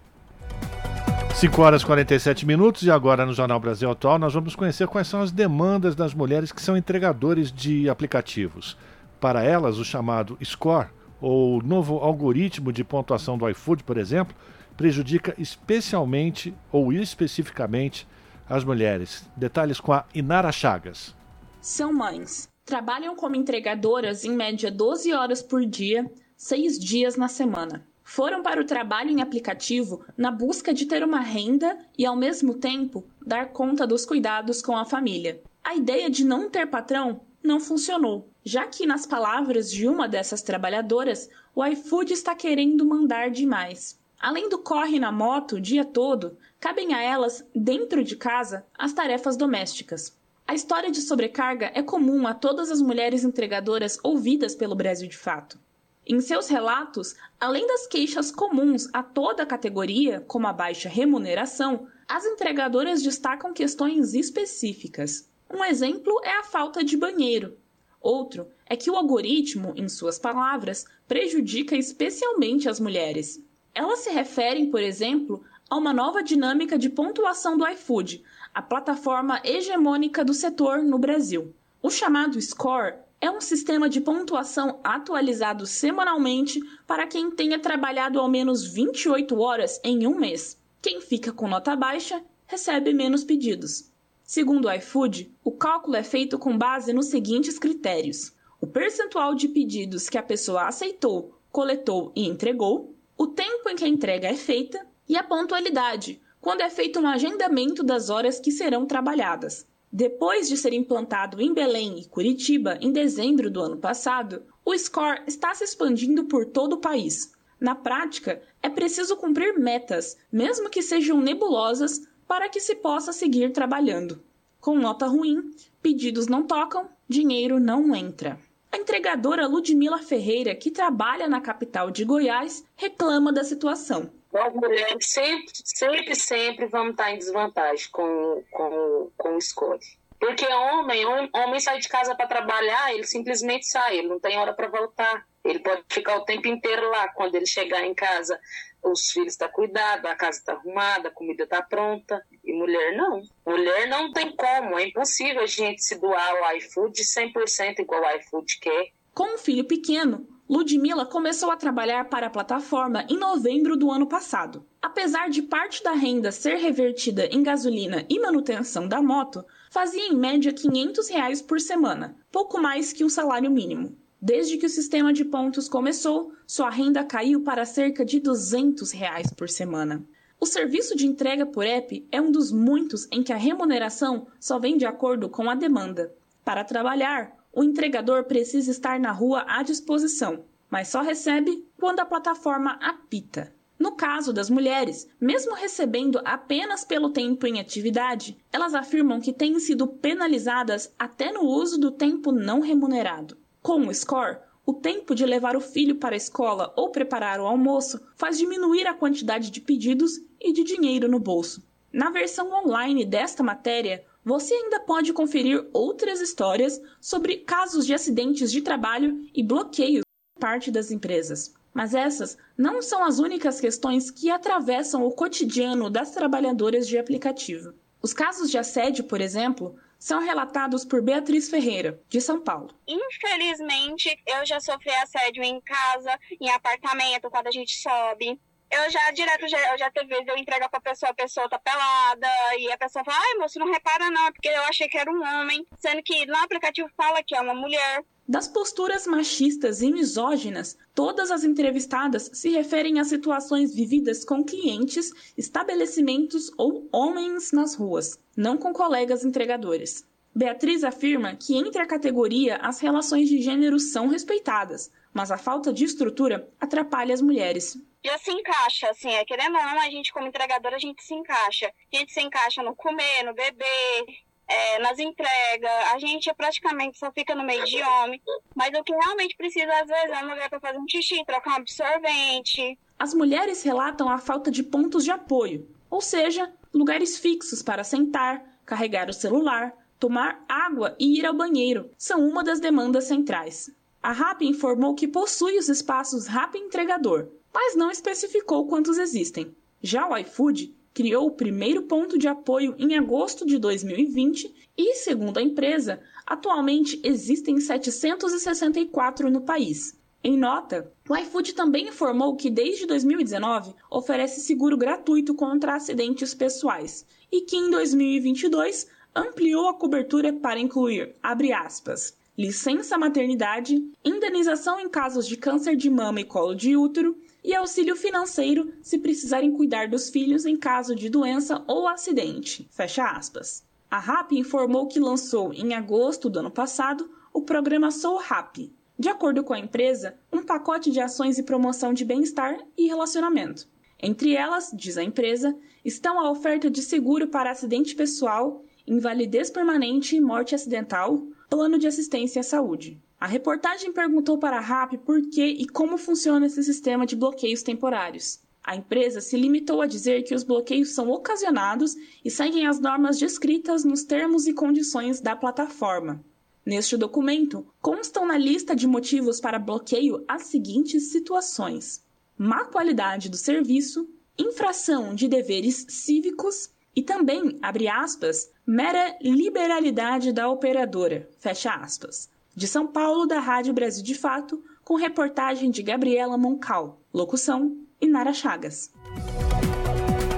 5 horas e 47 minutos e agora no Jornal Brasil Atual nós vamos conhecer quais são as demandas das mulheres que são entregadores de aplicativos. Para elas, o chamado score, ou novo algoritmo de pontuação do iFood, por exemplo, prejudica especialmente ou especificamente as mulheres. Detalhes com a Inara Chagas. São mães. Trabalham como entregadoras em média 12 horas por dia, seis dias na semana. Foram para o trabalho em aplicativo na busca de ter uma renda e, ao mesmo tempo, dar conta dos cuidados com a família. A ideia de não ter patrão não funcionou, já que, nas palavras de uma dessas trabalhadoras, o iFood está querendo mandar demais. Além do corre na moto o dia todo, cabem a elas, dentro de casa, as tarefas domésticas. A história de sobrecarga é comum a todas as mulheres entregadoras ouvidas pelo Brasil de Fato. Em seus relatos, além das queixas comuns a toda a categoria, como a baixa remuneração, as entregadoras destacam questões específicas. Um exemplo é a falta de banheiro. Outro é que o algoritmo, em suas palavras, prejudica especialmente as mulheres. Elas se referem, por exemplo, a uma nova dinâmica de pontuação do iFood, a plataforma hegemônica do setor no Brasil. O chamado Score é um sistema de pontuação atualizado semanalmente para quem tenha trabalhado ao menos 28 horas em um mês. Quem fica com nota baixa recebe menos pedidos. Segundo o iFood, o cálculo é feito com base nos seguintes critérios: o percentual de pedidos que a pessoa aceitou, coletou e entregou, o tempo em que a entrega é feita e a pontualidade, quando é feito um agendamento das horas que serão trabalhadas. Depois de ser implantado em Belém e Curitiba em dezembro do ano passado, o Score está se expandindo por todo o país. Na prática, é preciso cumprir metas, mesmo que sejam nebulosas, para que se possa seguir trabalhando. Com nota ruim, pedidos não tocam, dinheiro não entra. A entregadora Ludmila Ferreira, que trabalha na capital de Goiás, reclama da situação. Nós mulheres sempre, sempre, sempre vamos estar em desvantagem com, com, com o escolhe. Porque homem, homem sai de casa para trabalhar, ele simplesmente sai, ele não tem hora para voltar. Ele pode ficar o tempo inteiro lá. Quando ele chegar em casa, os filhos estão tá cuidados, a casa está arrumada, a comida está pronta. E mulher não. Mulher não tem como. É impossível a gente se doar ao iFood 100% igual o iFood quer. Com um filho pequeno, Ludmilla começou a trabalhar para a plataforma em novembro do ano passado. Apesar de parte da renda ser revertida em gasolina e manutenção da moto, fazia em média 500 reais por semana, pouco mais que um salário mínimo. Desde que o sistema de pontos começou, sua renda caiu para cerca de 200 reais por semana. O serviço de entrega por app é um dos muitos em que a remuneração só vem de acordo com a demanda. Para trabalhar, o entregador precisa estar na rua à disposição, mas só recebe quando a plataforma apita. No caso das mulheres, mesmo recebendo apenas pelo tempo em atividade, elas afirmam que têm sido penalizadas até no uso do tempo não remunerado. Com o score, o tempo de levar o filho para a escola ou preparar o almoço faz diminuir a quantidade de pedidos e de dinheiro no bolso. Na versão online desta matéria, você ainda pode conferir outras histórias sobre casos de acidentes de trabalho e bloqueios por parte das empresas. Mas essas não são as únicas questões que atravessam o cotidiano das trabalhadoras de aplicativo. Os casos de assédio, por exemplo, são relatados por Beatriz Ferreira, de São Paulo. Infelizmente, eu já sofri assédio em casa, em apartamento, quando a gente sobe. Eu já, direto, já, eu já teve vezes eu entrego pra pessoa, a pessoa tá pelada, e a pessoa fala, ai, moço, não repara não, é porque eu achei que era um homem, sendo que no aplicativo fala que é uma mulher. Das posturas machistas e misóginas, todas as entrevistadas se referem a situações vividas com clientes, estabelecimentos ou homens nas ruas, não com colegas entregadores. Beatriz afirma que entre a categoria as relações de gênero são respeitadas, mas a falta de estrutura atrapalha as mulheres. Já se encaixa, assim, é querendo ou não, a gente como entregadora, a gente se encaixa. A gente se encaixa no comer, no beber, é, nas entregas, a gente praticamente só fica no meio de homem. Mas o que realmente precisa, às vezes, é uma mulher para fazer um xixi, trocar um absorvente. As mulheres relatam a falta de pontos de apoio, ou seja, lugares fixos para sentar, carregar o celular, tomar água e ir ao banheiro são uma das demandas centrais. A RAP informou que possui os espaços RAP Entregador, mas não especificou quantos existem. Já o iFood criou o primeiro ponto de apoio em agosto de 2020 e, segundo a empresa, atualmente existem 764 no país. Em nota, o iFood também informou que desde 2019 oferece seguro gratuito contra acidentes pessoais e que em 2022 ampliou a cobertura para incluir, abre aspas, licença maternidade, indenização em casos de câncer de mama e colo de útero, e auxílio financeiro se precisarem cuidar dos filhos em caso de doença ou acidente. Fecha aspas. A RAP informou que lançou em agosto do ano passado o programa Sou RAP. De acordo com a empresa, um pacote de ações e promoção de bem-estar e relacionamento. Entre elas, diz a empresa, estão a oferta de seguro para acidente pessoal, invalidez permanente e morte acidental, plano de assistência à saúde. A reportagem perguntou para a RAP por que e como funciona esse sistema de bloqueios temporários. A empresa se limitou a dizer que os bloqueios são ocasionados e seguem as normas descritas nos termos e condições da plataforma. Neste documento, constam na lista de motivos para bloqueio as seguintes situações: má qualidade do serviço, infração de deveres cívicos e também, abre aspas, mera liberalidade da operadora, fecha aspas. De São Paulo, da Rádio Brasil de Fato, com reportagem de Gabriela Moncal. Locução: Inara Chagas.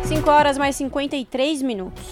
5 horas mais 53 minutos.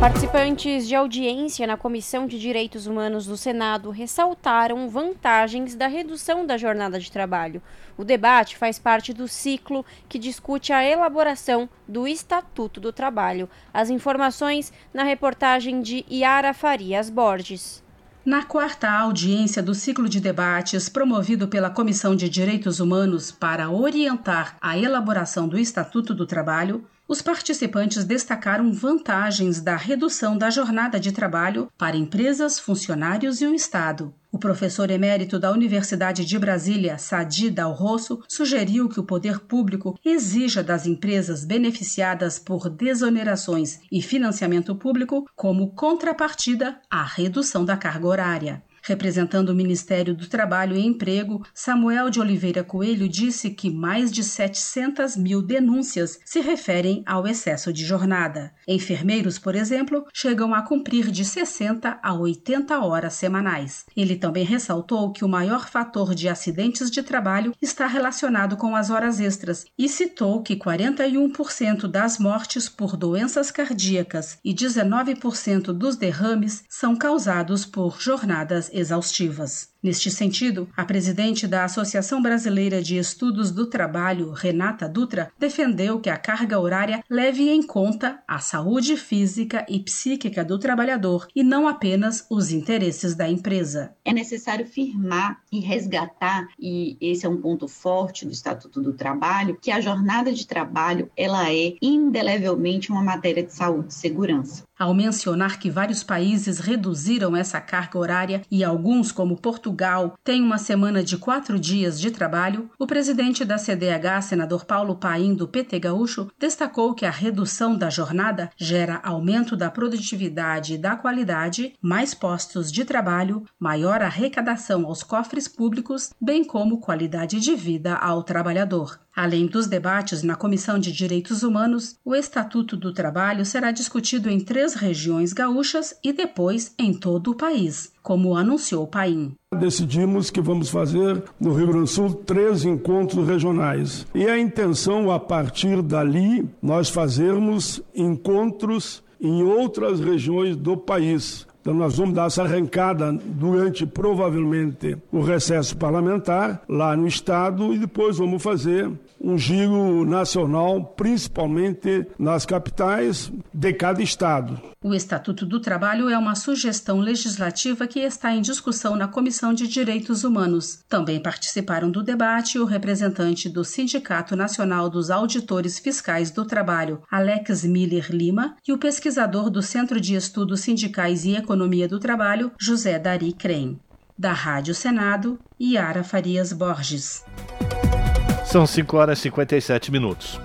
Participantes de audiência na Comissão de Direitos Humanos do Senado ressaltaram vantagens da redução da jornada de trabalho. O debate faz parte do ciclo que discute a elaboração do Estatuto do Trabalho. As informações na reportagem de Yara Farias Borges. Na quarta audiência do ciclo de debates promovido pela Comissão de Direitos Humanos para orientar a elaboração do Estatuto do Trabalho, Os participantes destacaram vantagens da redução da jornada de trabalho para empresas, funcionários e o Estado. O professor emérito da Universidade de Brasília, Sadi Dal Rosso, sugeriu que o poder público exija das empresas beneficiadas por desonerações e financiamento público como contrapartida à redução da carga horária. Representando o Ministério do Trabalho e Emprego, Samuel de Oliveira Coelho disse que mais de 700 mil denúncias se referem ao excesso de jornada. Enfermeiros, por exemplo, chegam a cumprir de 60 a 80 horas semanais. Ele também ressaltou que o maior fator de acidentes de trabalho está relacionado com as horas extras e citou que 41% das mortes por doenças cardíacas e 19% dos derrames são causados por jornadas exaustivas. Neste sentido, a presidente da Associação Brasileira de Estudos do Trabalho, Renata Dutra, defendeu que a carga horária leve em conta a saúde física e psíquica do trabalhador e não apenas os interesses da empresa. É necessário firmar e resgatar, e esse é um ponto forte do Estatuto do Trabalho, que a jornada de trabalho ela é indelevelmente uma matéria de saúde e segurança. Ao mencionar que vários países reduziram essa carga horária e alguns, como Portugal, têm uma semana de quatro dias de trabalho, o presidente da CDH, senador Paulo Paim, do PT Gaúcho, destacou que a redução da jornada gera aumento da produtividade e da qualidade, mais postos de trabalho, maior arrecadação aos cofres públicos, bem como qualidade de vida ao trabalhador. Além dos debates na Comissão de Direitos Humanos, o Estatuto do Trabalho será discutido em três regiões gaúchas e depois em todo o país, como anunciou Paim. Decidimos que vamos fazer no Rio Grande do Sul três encontros regionais. E a intenção, a partir dali, nós fazermos encontros em outras regiões do país. Então, nós vamos dar essa arrancada durante, provavelmente, o recesso parlamentar lá no Estado e depois vamos fazer um giro nacional, principalmente nas capitais de cada estado. O Estatuto do Trabalho é uma sugestão legislativa que está em discussão na Comissão de Direitos Humanos. Também participaram do debate o representante do Sindicato Nacional dos Auditores Fiscais do Trabalho, Alex Miller Lima, e o pesquisador do Centro de Estudos Sindicais e Economia do Trabalho, José Dari Crem. Da Rádio Senado, Yara Farias Borges. São 5 horas e 57 minutos.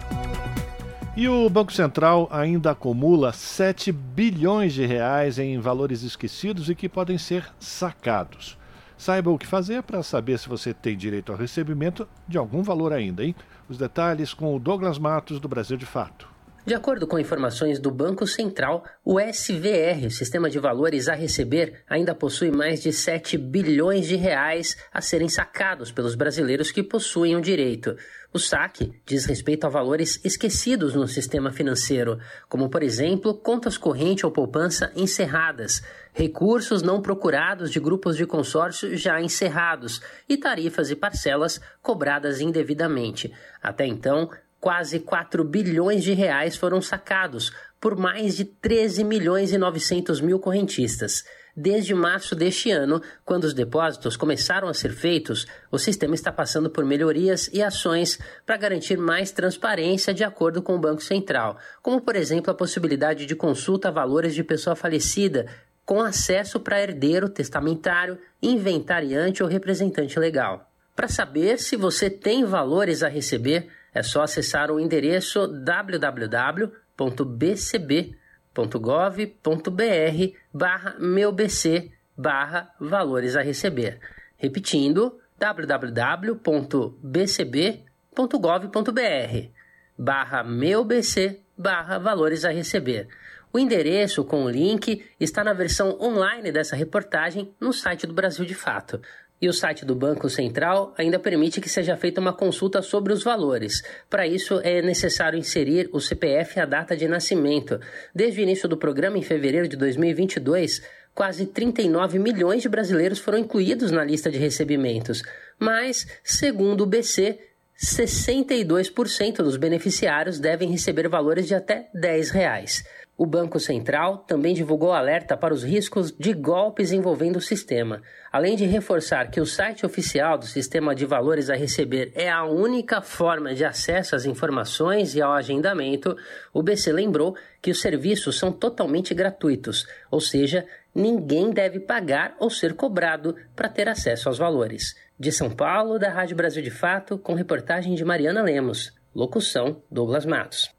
E o Banco Central ainda acumula 7 bilhões de reais em valores esquecidos e que podem ser sacados. Saiba o que fazer para saber se você tem direito ao recebimento de algum valor ainda, hein? Os detalhes com o Douglas Matos do Brasil de Fato. De acordo com informações do Banco Central, o SVR, Sistema de Valores a Receber, ainda possui mais de 7 bilhões de reais a serem sacados pelos brasileiros que possuem o direito. O saque diz respeito a valores esquecidos no sistema financeiro, como, por exemplo, contas corrente ou poupança encerradas, recursos não procurados de grupos de consórcio já encerrados e tarifas e parcelas cobradas indevidamente. Até então, quase 4 bilhões de reais foram sacados por mais de 13 milhões e 900 mil correntistas. Desde março deste ano, quando os depósitos começaram a ser feitos, o sistema está passando por melhorias e ações para garantir mais transparência de acordo com o Banco Central, como por exemplo a possibilidade de consulta a valores de pessoa falecida, com acesso para herdeiro, testamentário, inventariante ou representante legal. Para saber se você tem valores a receber, é só acessar o endereço www.bcb.gov.br barra meubc barra valores a receber. Repetindo, www.bcb.gov.br barra meubc barra valores a receber. O endereço com o link está na versão online dessa reportagem no site do Brasil de Fato. E o site do Banco Central ainda permite que seja feita uma consulta sobre os valores. Para isso, é necessário inserir o CPF e a data de nascimento. Desde o início do programa, em fevereiro de 2022, quase 39 milhões de brasileiros foram incluídos na lista de recebimentos. Mas, segundo o BC, 62% dos beneficiários devem receber valores de até 10 reais. O Banco Central também divulgou alerta para os riscos de golpes envolvendo o sistema. Além de reforçar que o site oficial do Sistema de Valores a Receber é a única forma de acesso às informações e ao agendamento, o BC lembrou que os serviços são totalmente gratuitos, ou seja, ninguém deve pagar ou ser cobrado para ter acesso aos valores. De São Paulo, da Rádio Brasil de Fato, com reportagem de Mariana Lemos. Locução: Douglas Matos.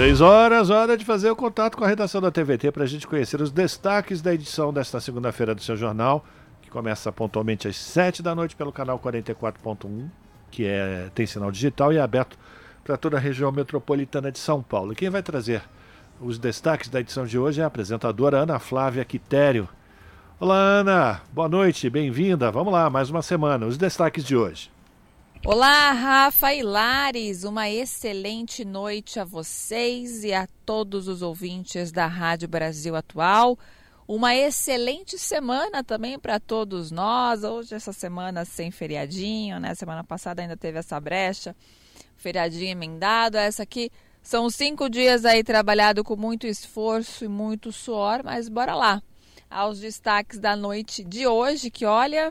6 horas, hora de fazer o contato com a redação da TVT para a gente conhecer os destaques da edição desta segunda-feira do seu jornal, que começa pontualmente às 7 da noite pelo canal 44.1, que é, tem sinal digital e é aberto para toda a região metropolitana de São Paulo. Quem vai trazer os destaques da edição de hoje é a apresentadora Ana Flávia Quitério. Olá, Ana, boa noite, bem-vinda. Vamos lá, mais uma semana. Os destaques de hoje. Olá, Rafa e Lares, uma excelente noite a vocês e a todos os ouvintes da Rádio Brasil Atual. Uma excelente semana também para todos nós. Hoje, essa semana sem feriadinho, né? Semana passada ainda teve essa brecha, feriadinho emendado. Essa aqui são cinco dias aí trabalhado com muito esforço e muito suor, mas bora lá. Aos destaques da noite de hoje, que olha,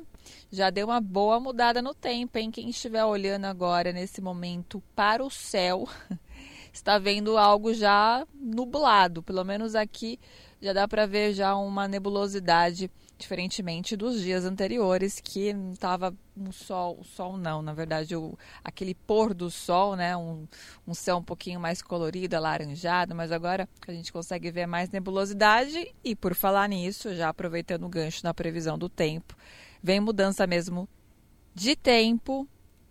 já deu uma boa mudada no tempo, hein? Quem estiver olhando agora nesse momento para o céu está vendo algo já nublado. Pelo menos aqui já dá para ver já uma nebulosidade, diferentemente dos dias anteriores que estava um sol, o sol não, na verdade o, aquele pôr do sol, né, um, um céu um pouquinho mais colorido, alaranjado, mas agora a gente consegue ver mais nebulosidade e por falar nisso, já aproveitando o gancho na previsão do tempo, vem mudança mesmo de tempo,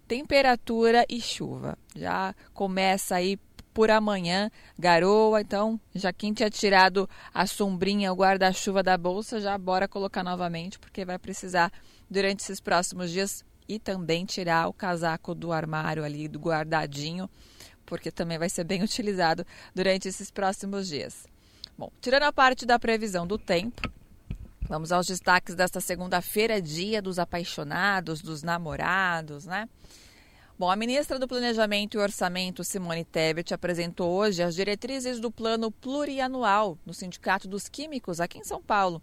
temperatura e chuva. Já começa aí por amanhã, garoa, então já quem tinha tirado a sombrinha, o guarda-chuva da bolsa, já bora colocar novamente, porque vai precisar durante esses próximos dias e também tirar o casaco do armário ali, do guardadinho, porque também vai ser bem utilizado durante esses próximos dias. Bom, tirando a parte da previsão do tempo, Vamos aos destaques desta segunda-feira, dia dos apaixonados, dos namorados, né? Bom, a ministra do Planejamento e Orçamento, Simone Tebet, apresentou hoje as diretrizes do Plano Plurianual no Sindicato dos Químicos, aqui em São Paulo.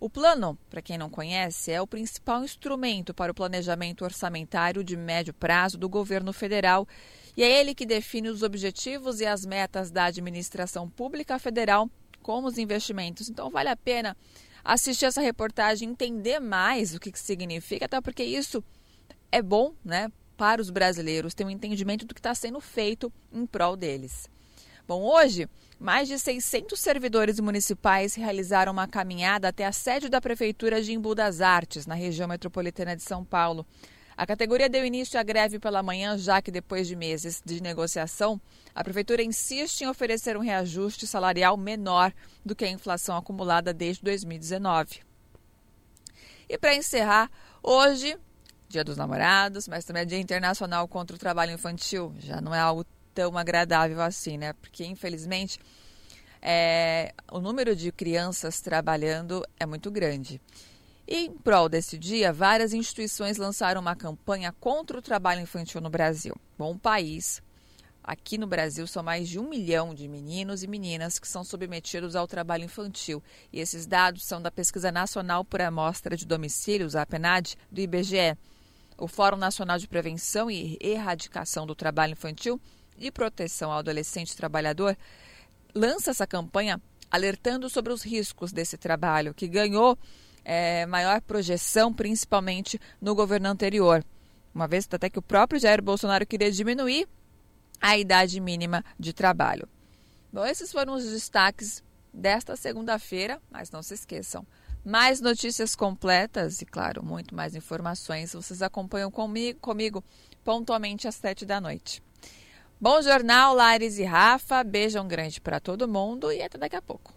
O plano, para quem não conhece, é o principal instrumento para o planejamento orçamentário de médio prazo do governo federal e é ele que define os objetivos e as metas da administração pública federal, como os investimentos. Então, vale a pena assistir essa reportagem, entender mais o que, que significa, até porque isso é bom né, para os brasileiros ter um entendimento do que está sendo feito em prol deles. Bom, hoje, mais de 600 servidores municipais realizaram uma caminhada até a sede da Prefeitura de Embu das Artes, na região metropolitana de São Paulo. A categoria deu início à greve pela manhã, já que depois de meses de negociação, a prefeitura insiste em oferecer um reajuste salarial menor do que a inflação acumulada desde 2019. E para encerrar, hoje, Dia dos Namorados, mas também é Dia Internacional contra o Trabalho Infantil. Já não é algo tão agradável assim, né? Porque, infelizmente, é, o número de crianças trabalhando é muito grande. E, em prol desse dia, várias instituições lançaram uma campanha contra o trabalho infantil no Brasil. Bom, país, aqui no Brasil, são mais de um milhão de meninos e meninas que são submetidos ao trabalho infantil. E esses dados são da Pesquisa Nacional por Amostra de Domicílios, a PNAD, do IBGE. O Fórum Nacional de Prevenção e Erradicação do Trabalho Infantil e Proteção ao Adolescente Trabalhador lança essa campanha alertando sobre os riscos desse trabalho, que ganhou é, maior projeção, principalmente no governo anterior. Uma vez até que o próprio Jair Bolsonaro queria diminuir a idade mínima de trabalho. Bom, esses foram os destaques desta segunda-feira, mas não se esqueçam. Mais notícias completas e, claro, muito mais informações vocês acompanham comigo, comigo pontualmente às sete da noite. Bom jornal, Lares e Rafa. Beijão grande para todo mundo e até daqui a pouco.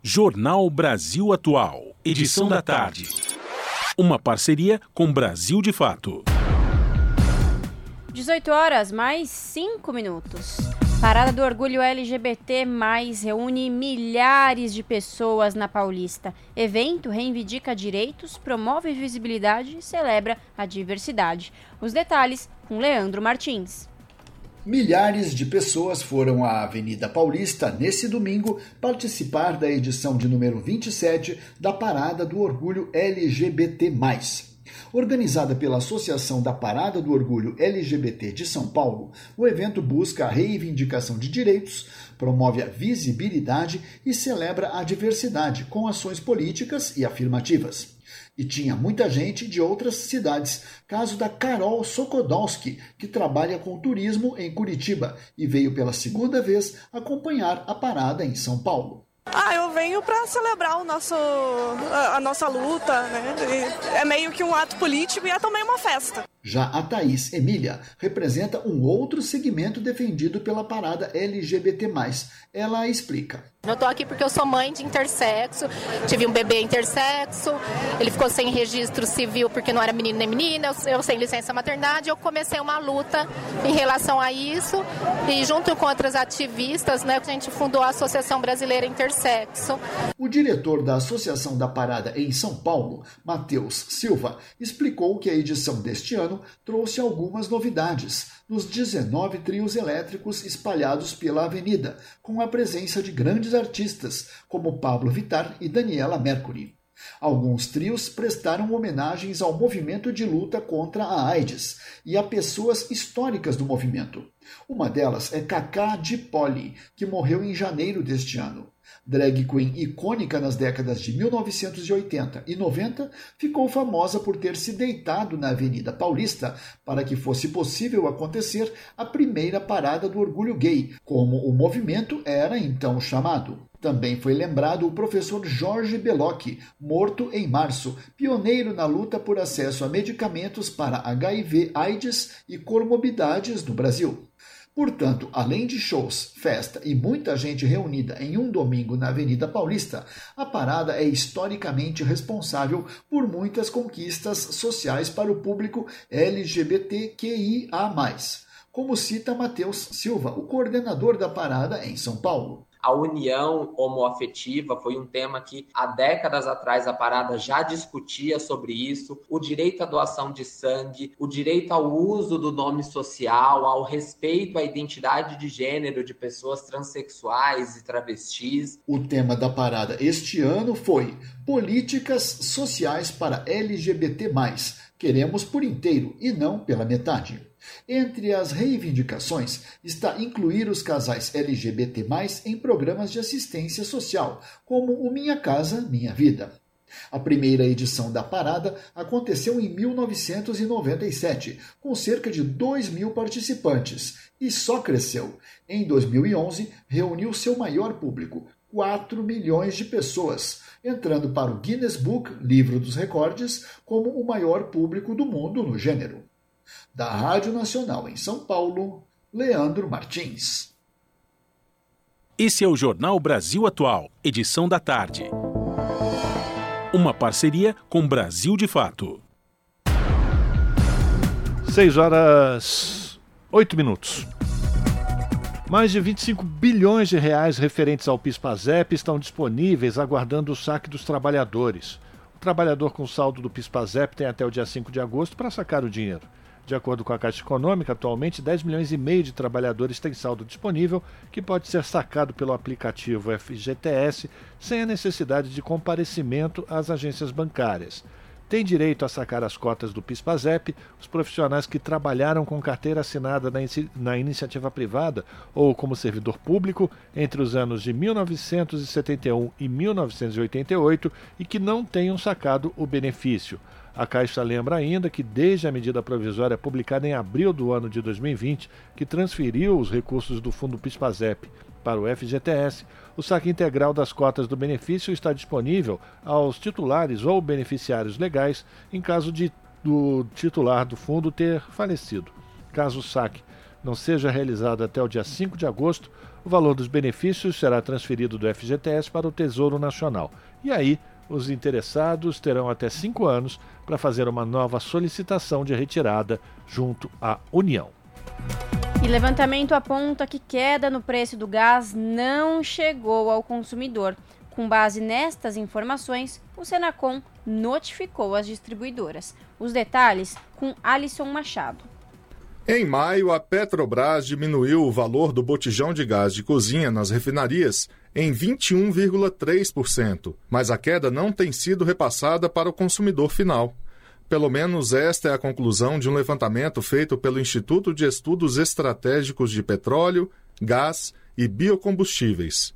Jornal Brasil Atual, edição da tarde. Uma parceria com Brasil de Fato. 18 horas, mais 5 minutos. Parada do Orgulho LGBT reúne milhares de pessoas na Paulista. Evento reivindica direitos, promove visibilidade e celebra a diversidade. Os detalhes com Leandro Martins. Milhares de pessoas foram à Avenida Paulista nesse domingo participar da edição de número 27 da Parada do Orgulho LGBT. Organizada pela Associação da Parada do Orgulho LGBT de São Paulo, o evento busca a reivindicação de direitos, promove a visibilidade e celebra a diversidade com ações políticas e afirmativas. E tinha muita gente de outras cidades. Caso da Carol Sokodowski, que trabalha com turismo em Curitiba e veio pela segunda vez acompanhar a parada em São Paulo. Ah, eu venho para celebrar o nosso, a, a nossa luta, né? E é meio que um ato político e é também uma festa. Já a Thaís Emília representa um outro segmento defendido pela parada LGBT. Ela explica. Eu tô aqui porque eu sou mãe de intersexo, tive um bebê intersexo, ele ficou sem registro civil porque não era menino nem menina, eu, eu sem licença maternidade, eu comecei uma luta em relação a isso e junto com outras ativistas, né, a gente fundou a Associação Brasileira Intersexo. O diretor da Associação da Parada em São Paulo, Matheus Silva, explicou que a edição deste ano trouxe algumas novidades nos 19 trios elétricos espalhados pela avenida, com a presença de grandes artistas como Pablo Vittar e Daniela Mercury. Alguns trios prestaram homenagens ao movimento de luta contra a AIDS e a pessoas históricas do movimento. Uma delas é Cacá de Poli, que morreu em janeiro deste ano. Drag queen icônica nas décadas de 1980 e 90, ficou famosa por ter se deitado na Avenida Paulista para que fosse possível acontecer a primeira parada do orgulho gay, como o movimento era então chamado. Também foi lembrado o professor Jorge Belocchi, morto em março, pioneiro na luta por acesso a medicamentos para HIV, AIDS e comorbidades no Brasil. Portanto, além de shows, festa e muita gente reunida em um domingo na Avenida Paulista, a parada é historicamente responsável por muitas conquistas sociais para o público LGBTQIA. Como cita Matheus Silva, o coordenador da parada em São Paulo. A união homoafetiva foi um tema que há décadas atrás a parada já discutia sobre isso, o direito à doação de sangue, o direito ao uso do nome social, ao respeito à identidade de gênero de pessoas transexuais e travestis. O tema da parada este ano foi Políticas Sociais para LGBT+. Queremos por inteiro e não pela metade. Entre as reivindicações está incluir os casais LGBT, em programas de assistência social, como o Minha Casa Minha Vida. A primeira edição da parada aconteceu em 1997, com cerca de 2 mil participantes, e só cresceu. Em 2011, reuniu seu maior público, 4 milhões de pessoas, entrando para o Guinness Book, livro dos recordes, como o maior público do mundo no gênero. Da Rádio Nacional em São Paulo, Leandro Martins. Esse é o Jornal Brasil Atual, edição da tarde. Uma parceria com Brasil de Fato. 6 horas 8 minutos. Mais de 25 bilhões de reais referentes ao PISPAZEP estão disponíveis aguardando o saque dos trabalhadores. O trabalhador com saldo do PISPAZEP tem até o dia 5 de agosto para sacar o dinheiro. De acordo com a Caixa Econômica, atualmente 10 milhões e meio de trabalhadores têm saldo disponível que pode ser sacado pelo aplicativo FGTS sem a necessidade de comparecimento às agências bancárias. têm direito a sacar as cotas do PIS/PASEP os profissionais que trabalharam com carteira assinada na, na iniciativa privada ou como servidor público entre os anos de 1971 e 1988 e que não tenham sacado o benefício. A Caixa lembra ainda que, desde a medida provisória publicada em abril do ano de 2020, que transferiu os recursos do Fundo PIS/PASEP para o FGTS, o saque integral das cotas do benefício está disponível aos titulares ou beneficiários legais em caso de do titular do fundo ter falecido. Caso o saque não seja realizado até o dia 5 de agosto, o valor dos benefícios será transferido do FGTS para o Tesouro Nacional. E aí, os interessados terão até cinco anos para fazer uma nova solicitação de retirada junto à União. E levantamento aponta que queda no preço do gás não chegou ao consumidor. Com base nestas informações, o Senacom notificou as distribuidoras. Os detalhes com Alisson Machado. Em maio, a Petrobras diminuiu o valor do botijão de gás de cozinha nas refinarias em 21,3%, mas a queda não tem sido repassada para o consumidor final. Pelo menos esta é a conclusão de um levantamento feito pelo Instituto de Estudos Estratégicos de Petróleo, Gás e Biocombustíveis.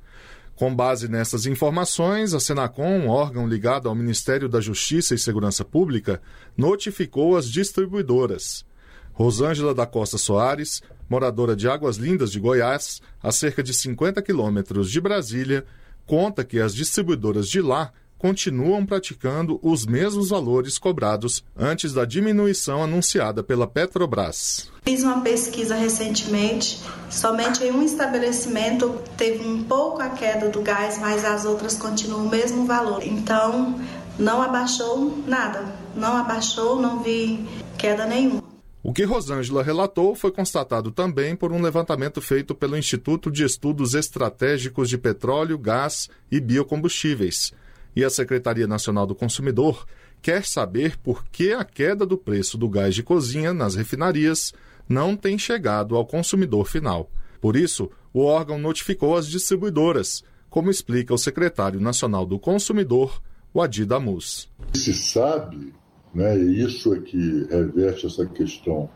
Com base nessas informações, a Senacom, órgão ligado ao Ministério da Justiça e Segurança Pública, notificou as distribuidoras. Rosângela da Costa Soares, moradora de Águas Lindas de Goiás, a cerca de 50 quilômetros de Brasília, conta que as distribuidoras de lá continuam praticando os mesmos valores cobrados antes da diminuição anunciada pela Petrobras. Fiz uma pesquisa recentemente, somente em um estabelecimento teve um pouco a queda do gás, mas as outras continuam o mesmo valor. Então, não abaixou nada, não abaixou, não vi queda nenhuma. O que Rosângela relatou foi constatado também por um levantamento feito pelo Instituto de Estudos Estratégicos de Petróleo, Gás e Biocombustíveis, e a Secretaria Nacional do Consumidor quer saber por que a queda do preço do gás de cozinha nas refinarias não tem chegado ao consumidor final. Por isso, o órgão notificou as distribuidoras, como explica o secretário nacional do Consumidor, o Adi Damus. Se sabe, né, e isso é que reveste essa questão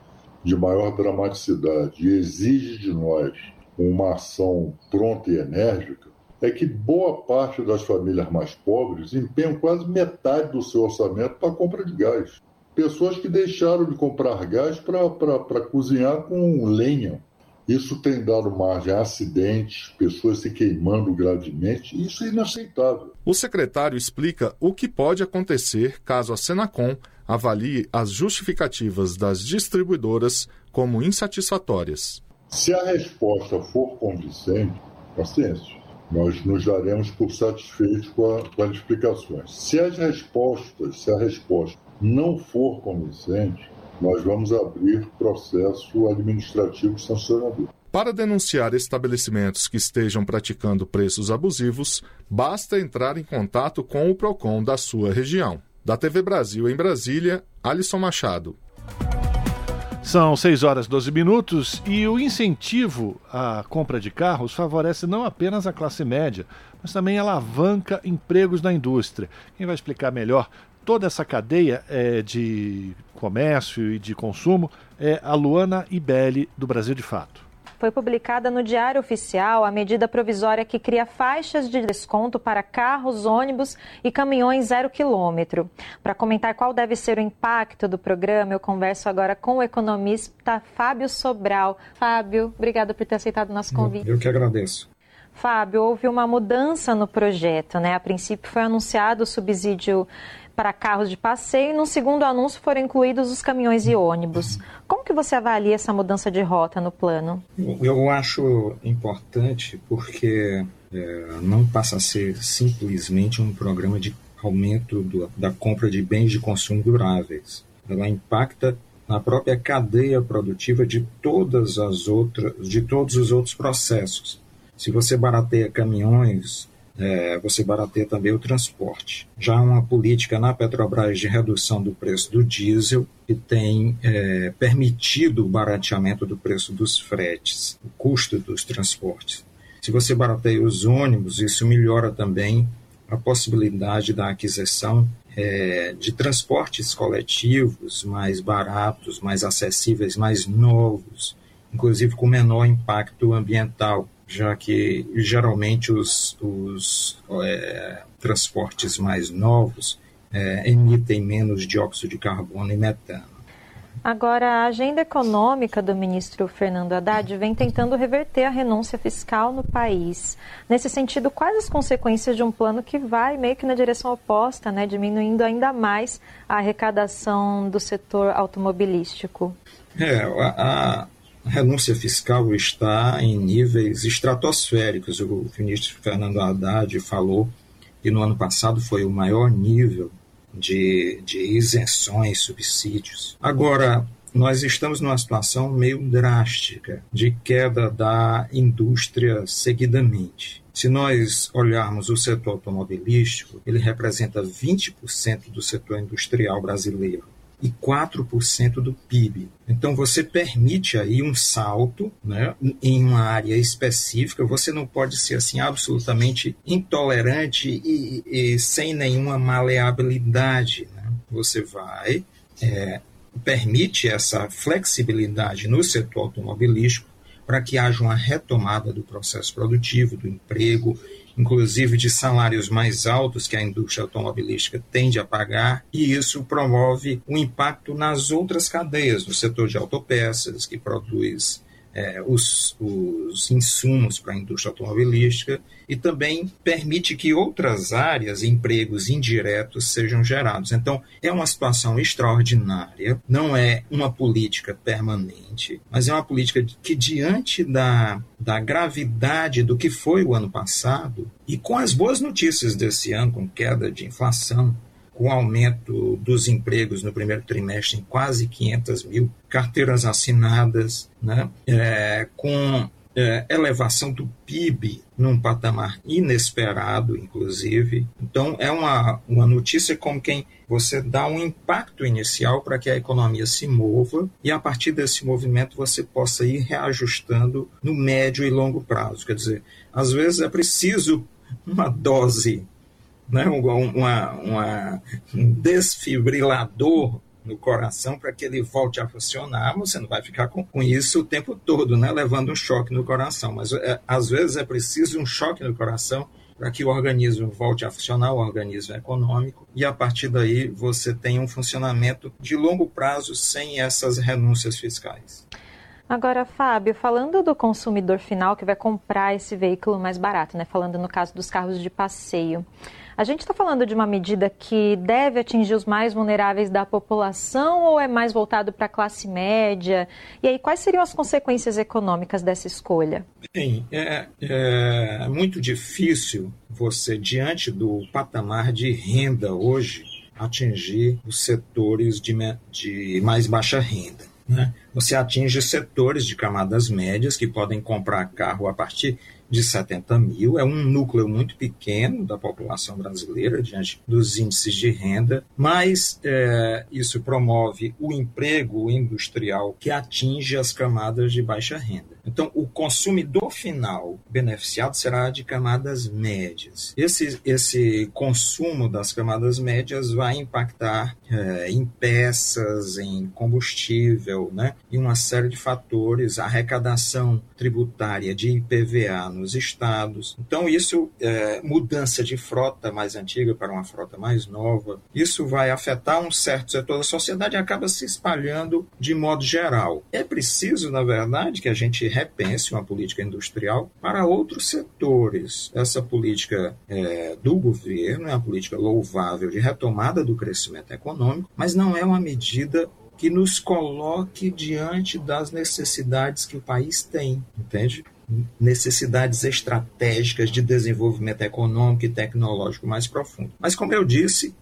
de maior dramaticidade e exige de nós uma ação pronta e enérgica, é que boa parte das famílias mais pobres empenham quase metade do seu orçamento para a compra de gás. Pessoas que deixaram de comprar gás para cozinhar com lenha. Isso tem dado margem a acidentes, pessoas se queimando gravemente, isso é inaceitável. O secretário explica o que pode acontecer caso a Senacom avalie as justificativas das distribuidoras como insatisfatórias. Se a resposta for convincente, paciência nós nos daremos por satisfeitos com, a, com as explicações. Se as respostas, se a resposta não for convincente, nós vamos abrir processo administrativo sancionador. Para denunciar estabelecimentos que estejam praticando preços abusivos, basta entrar em contato com o PROCON da sua região. Da TV Brasil em Brasília, Alisson Machado. São 6 horas 12 minutos e o incentivo à compra de carros favorece não apenas a classe média, mas também alavanca empregos na indústria. Quem vai explicar melhor toda essa cadeia é, de comércio e de consumo é a Luana Ibelli, do Brasil de Fato foi publicada no Diário Oficial a medida provisória que cria faixas de desconto para carros, ônibus e caminhões zero quilômetro. Para comentar qual deve ser o impacto do programa, eu converso agora com o economista Fábio Sobral. Fábio, obrigada por ter aceitado o nosso convite. Eu que agradeço. Fábio, houve uma mudança no projeto, né? A princípio foi anunciado o subsídio para carros de passeio e no segundo anúncio foram incluídos os caminhões e ônibus. Como que você avalia essa mudança de rota no plano? Eu acho importante porque é, não passa a ser simplesmente um programa de aumento do, da compra de bens de consumo duráveis. Ela impacta na própria cadeia produtiva de todas as outras, de todos os outros processos. Se você barateia caminhões, é, você barateia também o transporte. Já uma política na Petrobras de redução do preço do diesel, que tem é, permitido o barateamento do preço dos fretes, o custo dos transportes. Se você barateia os ônibus, isso melhora também a possibilidade da aquisição é, de transportes coletivos mais baratos, mais acessíveis, mais novos, inclusive com menor impacto ambiental, já que geralmente os, os é, transportes mais novos é, emitem menos dióxido de carbono e metano. Agora, a agenda econômica do ministro Fernando Haddad vem tentando reverter a renúncia fiscal no país. Nesse sentido, quais as consequências de um plano que vai meio que na direção oposta, né, diminuindo ainda mais a arrecadação do setor automobilístico? É, a, a renúncia fiscal está em níveis estratosféricos. O ministro Fernando Haddad falou que no ano passado foi o maior nível de, de isenções, subsídios. Agora, nós estamos numa situação meio drástica de queda da indústria seguidamente. Se nós olharmos o setor automobilístico, ele representa 20% do setor industrial brasileiro e 4% do PIB. Então você permite aí um salto né, em uma área específica. Você não pode ser assim absolutamente intolerante e, e sem nenhuma maleabilidade. Né? Você vai é, permite essa flexibilidade no setor automobilístico para que haja uma retomada do processo produtivo, do emprego inclusive de salários mais altos que a indústria automobilística tende a pagar, e isso promove um impacto nas outras cadeias, no setor de autopeças, que produz é, os, os insumos para a indústria automobilística e também permite que outras áreas, empregos indiretos, sejam gerados. Então, é uma situação extraordinária, não é uma política permanente, mas é uma política que, diante da, da gravidade do que foi o ano passado, e com as boas notícias desse ano, com queda de inflação, com aumento dos empregos no primeiro trimestre em quase 500 mil, carteiras assinadas, né? É, com é, elevação do PIB num patamar inesperado, inclusive. Então, é uma, uma notícia como quem você dá um impacto inicial para que a economia se mova e, a partir desse movimento, você possa ir reajustando no médio e longo prazo. Quer dizer, às vezes é preciso uma dose né, uma, uma, um desfibrilador no coração para que ele volte a funcionar, você não vai ficar com, com isso o tempo todo, né, levando um choque no coração. Mas é, às vezes é preciso um choque no coração para que o organismo volte a funcionar, o organismo econômico, e a partir daí você tem um funcionamento de longo prazo sem essas renúncias fiscais. Agora, Fábio, falando do consumidor final que vai comprar esse veículo mais barato, né? Falando no caso dos carros de passeio. A gente está falando de uma medida que deve atingir os mais vulneráveis da população ou é mais voltado para a classe média? E aí, quais seriam as consequências econômicas dessa escolha? Bem, é, é muito difícil você, diante do patamar de renda hoje, atingir os setores de, de mais baixa renda. Né? Você atinge setores de camadas médias que podem comprar carro a partir de 70 mil, é um núcleo muito pequeno da população brasileira diante dos índices de renda, mas é, isso promove o emprego industrial que atinge as camadas de baixa renda. Então, o consumidor final beneficiado será de camadas médias. Esse, esse consumo das camadas médias vai impactar é, em peças, em combustível, né, e uma série de fatores, arrecadação tributária de IPVA nos estados. Então, isso, é, mudança de frota mais antiga para uma frota mais nova, isso vai afetar um certo setor da sociedade e acaba se espalhando de modo geral. É preciso, na verdade, que a gente repense uma política industrial para outros setores. Essa política é, do governo é uma política louvável de retomada do crescimento econômico, mas não é uma medida que nos coloque diante das necessidades que o país tem, entende? necessidades estratégicas de desenvolvimento econômico e tecnológico mais profundo. Mas, como eu disse,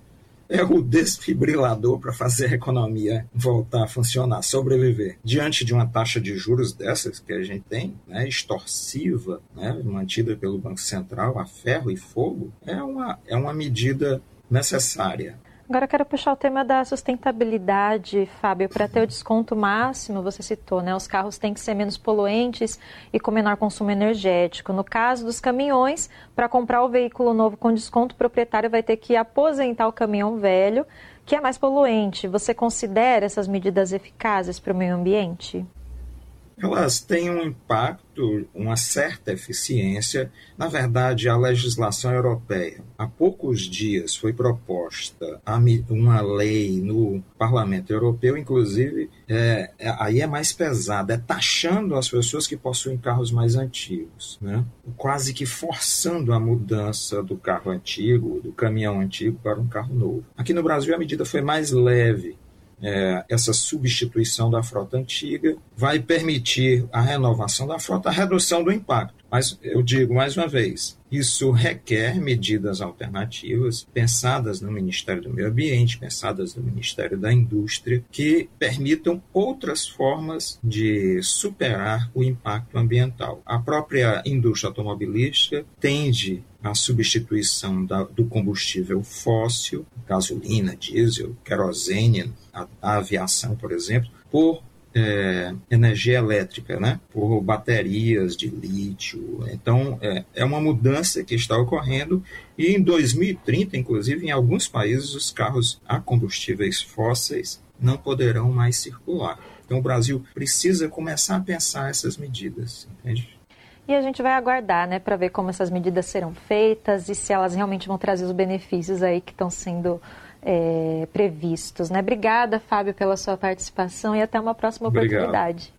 é o desfibrilador para fazer a economia voltar a funcionar, sobreviver. Diante de uma taxa de juros dessas que a gente tem, né, extorsiva, né, mantida pelo Banco Central a ferro e fogo, é uma, é uma medida necessária. Agora eu quero puxar o tema da sustentabilidade, Fábio, para ter o desconto máximo, você citou, né? Os carros têm que ser menos poluentes e com menor consumo energético. No caso dos caminhões, para comprar o veículo novo com desconto, o proprietário vai ter que aposentar o caminhão velho, que é mais poluente. Você considera essas medidas eficazes para o meio ambiente? Elas têm um impacto, uma certa eficiência. Na verdade, a legislação europeia, há poucos dias foi proposta uma lei no Parlamento Europeu, inclusive, é, é, aí é mais pesada, é taxando as pessoas que possuem carros mais antigos, né? quase que forçando a mudança do carro antigo, do caminhão antigo, para um carro novo. Aqui no Brasil, a medida foi mais leve é, essa substituição da frota antiga, vai permitir a renovação da frota, a redução do impacto. Mas eu digo mais uma vez, isso requer medidas alternativas pensadas no Ministério do Meio Ambiente, pensadas no Ministério da Indústria, que permitam outras formas de superar o impacto ambiental. A própria indústria automobilística tende à substituição da, do combustível fóssil, gasolina, diesel, querosene, a, a aviação, por exemplo, por é, energia elétrica, né? por baterias de lítio. Então, é, é uma mudança que está ocorrendo e em 2030, inclusive, em alguns países, os carros a combustíveis fósseis não poderão mais circular. Então, o Brasil precisa começar a pensar essas medidas, entende? E a gente vai aguardar, né, para ver como essas medidas serão feitas e se elas realmente vão trazer os benefícios aí que estão sendo é, previstos. Né? Obrigada, Fábio, pela sua participação e até uma próxima Obrigado. oportunidade.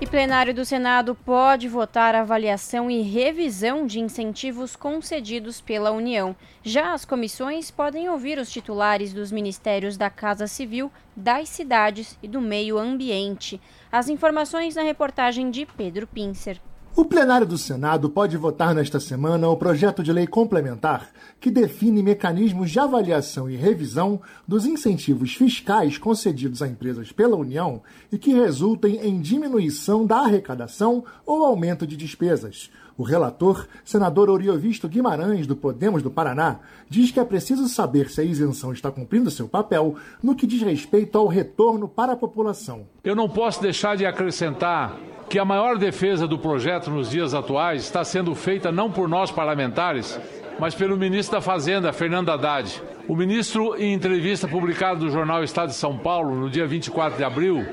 E plenário do Senado pode votar avaliação e revisão de incentivos concedidos pela União. Já as comissões podem ouvir os titulares dos ministérios da Casa Civil, das cidades e do meio ambiente. As informações na reportagem de Pedro Pincer. O plenário do Senado pode votar nesta semana o projeto de lei complementar que define mecanismos de avaliação e revisão dos incentivos fiscais concedidos a empresas pela União e que resultem em diminuição da arrecadação ou aumento de despesas. O relator, senador Oriovisto Guimarães, do Podemos do Paraná, diz que é preciso saber se a isenção está cumprindo seu papel no que diz respeito ao retorno para a população. Eu não posso deixar de acrescentar que a maior defesa do projeto nos dias atuais está sendo feita não por nós parlamentares, mas pelo ministro da Fazenda, Fernando Haddad. O ministro, em entrevista publicada no jornal Estado de São Paulo, no dia 24 de abril,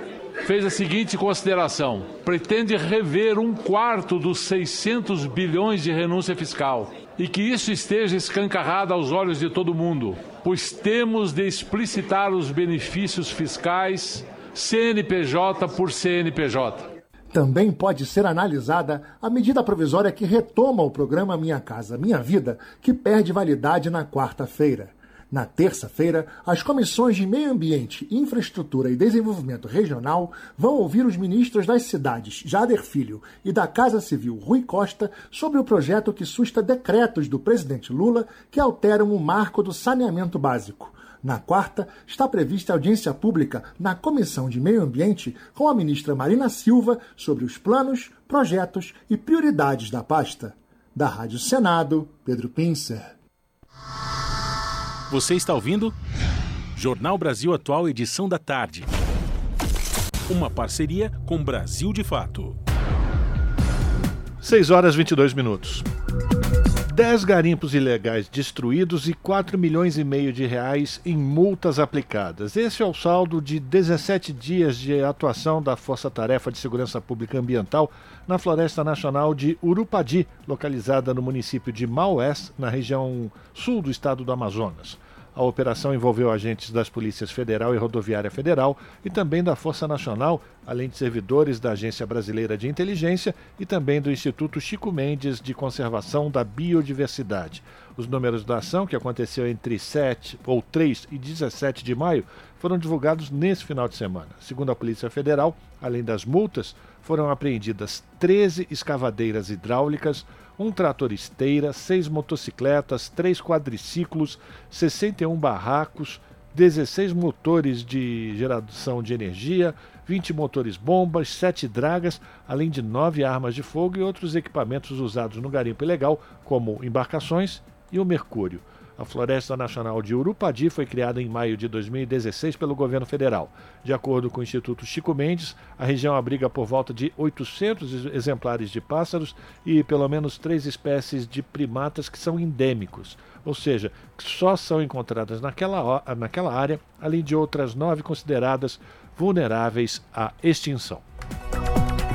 fez a seguinte consideração: pretende rever um quarto dos 600 bilhões de renúncia fiscal e que isso esteja escancarado aos olhos de todo mundo, pois temos de explicitar os benefícios fiscais CNPJ por CNPJ. Também pode ser analisada a medida provisória que retoma o programa Minha Casa Minha Vida, que perde validade na quarta-feira. Na terça-feira, as comissões de Meio Ambiente, Infraestrutura e Desenvolvimento Regional vão ouvir os ministros das cidades, Jader Filho, e da Casa Civil, Rui Costa, sobre o projeto que susta decretos do presidente Lula que alteram o marco do saneamento básico. Na quarta, está prevista audiência pública na Comissão de Meio Ambiente com a ministra Marina Silva sobre os planos, projetos e prioridades da pasta. Da Rádio Senado, Pedro Pincer. Você está ouvindo? Jornal Brasil Atual, edição da tarde. Uma parceria com Brasil de Fato. 6 horas 22 minutos. 10 garimpos ilegais destruídos e 4 milhões e meio de reais em multas aplicadas. Esse é o saldo de 17 dias de atuação da Força Tarefa de Segurança Pública Ambiental na Floresta Nacional de Urupadi, localizada no município de Maués, na região sul do estado do Amazonas. A operação envolveu agentes das Polícias Federal e Rodoviária Federal e também da Força Nacional, além de servidores da Agência Brasileira de Inteligência e também do Instituto Chico Mendes de Conservação da Biodiversidade. Os números da ação, que aconteceu entre 7 ou 3 e 17 de maio, foram divulgados nesse final de semana. Segundo a Polícia Federal, além das multas, foram apreendidas 13 escavadeiras hidráulicas, um trator esteira, seis motocicletas, três quadriciclos, 61 barracos, 16 motores de geração de energia, 20 motores bombas, 7 dragas, além de 9 armas de fogo e outros equipamentos usados no garimpo ilegal, como embarcações e o mercúrio. A Floresta Nacional de Urupadi foi criada em maio de 2016 pelo governo federal. De acordo com o Instituto Chico Mendes, a região abriga por volta de 800 exemplares de pássaros e pelo menos três espécies de primatas que são endêmicos, ou seja, que só são encontradas naquela, naquela área, além de outras nove consideradas vulneráveis à extinção.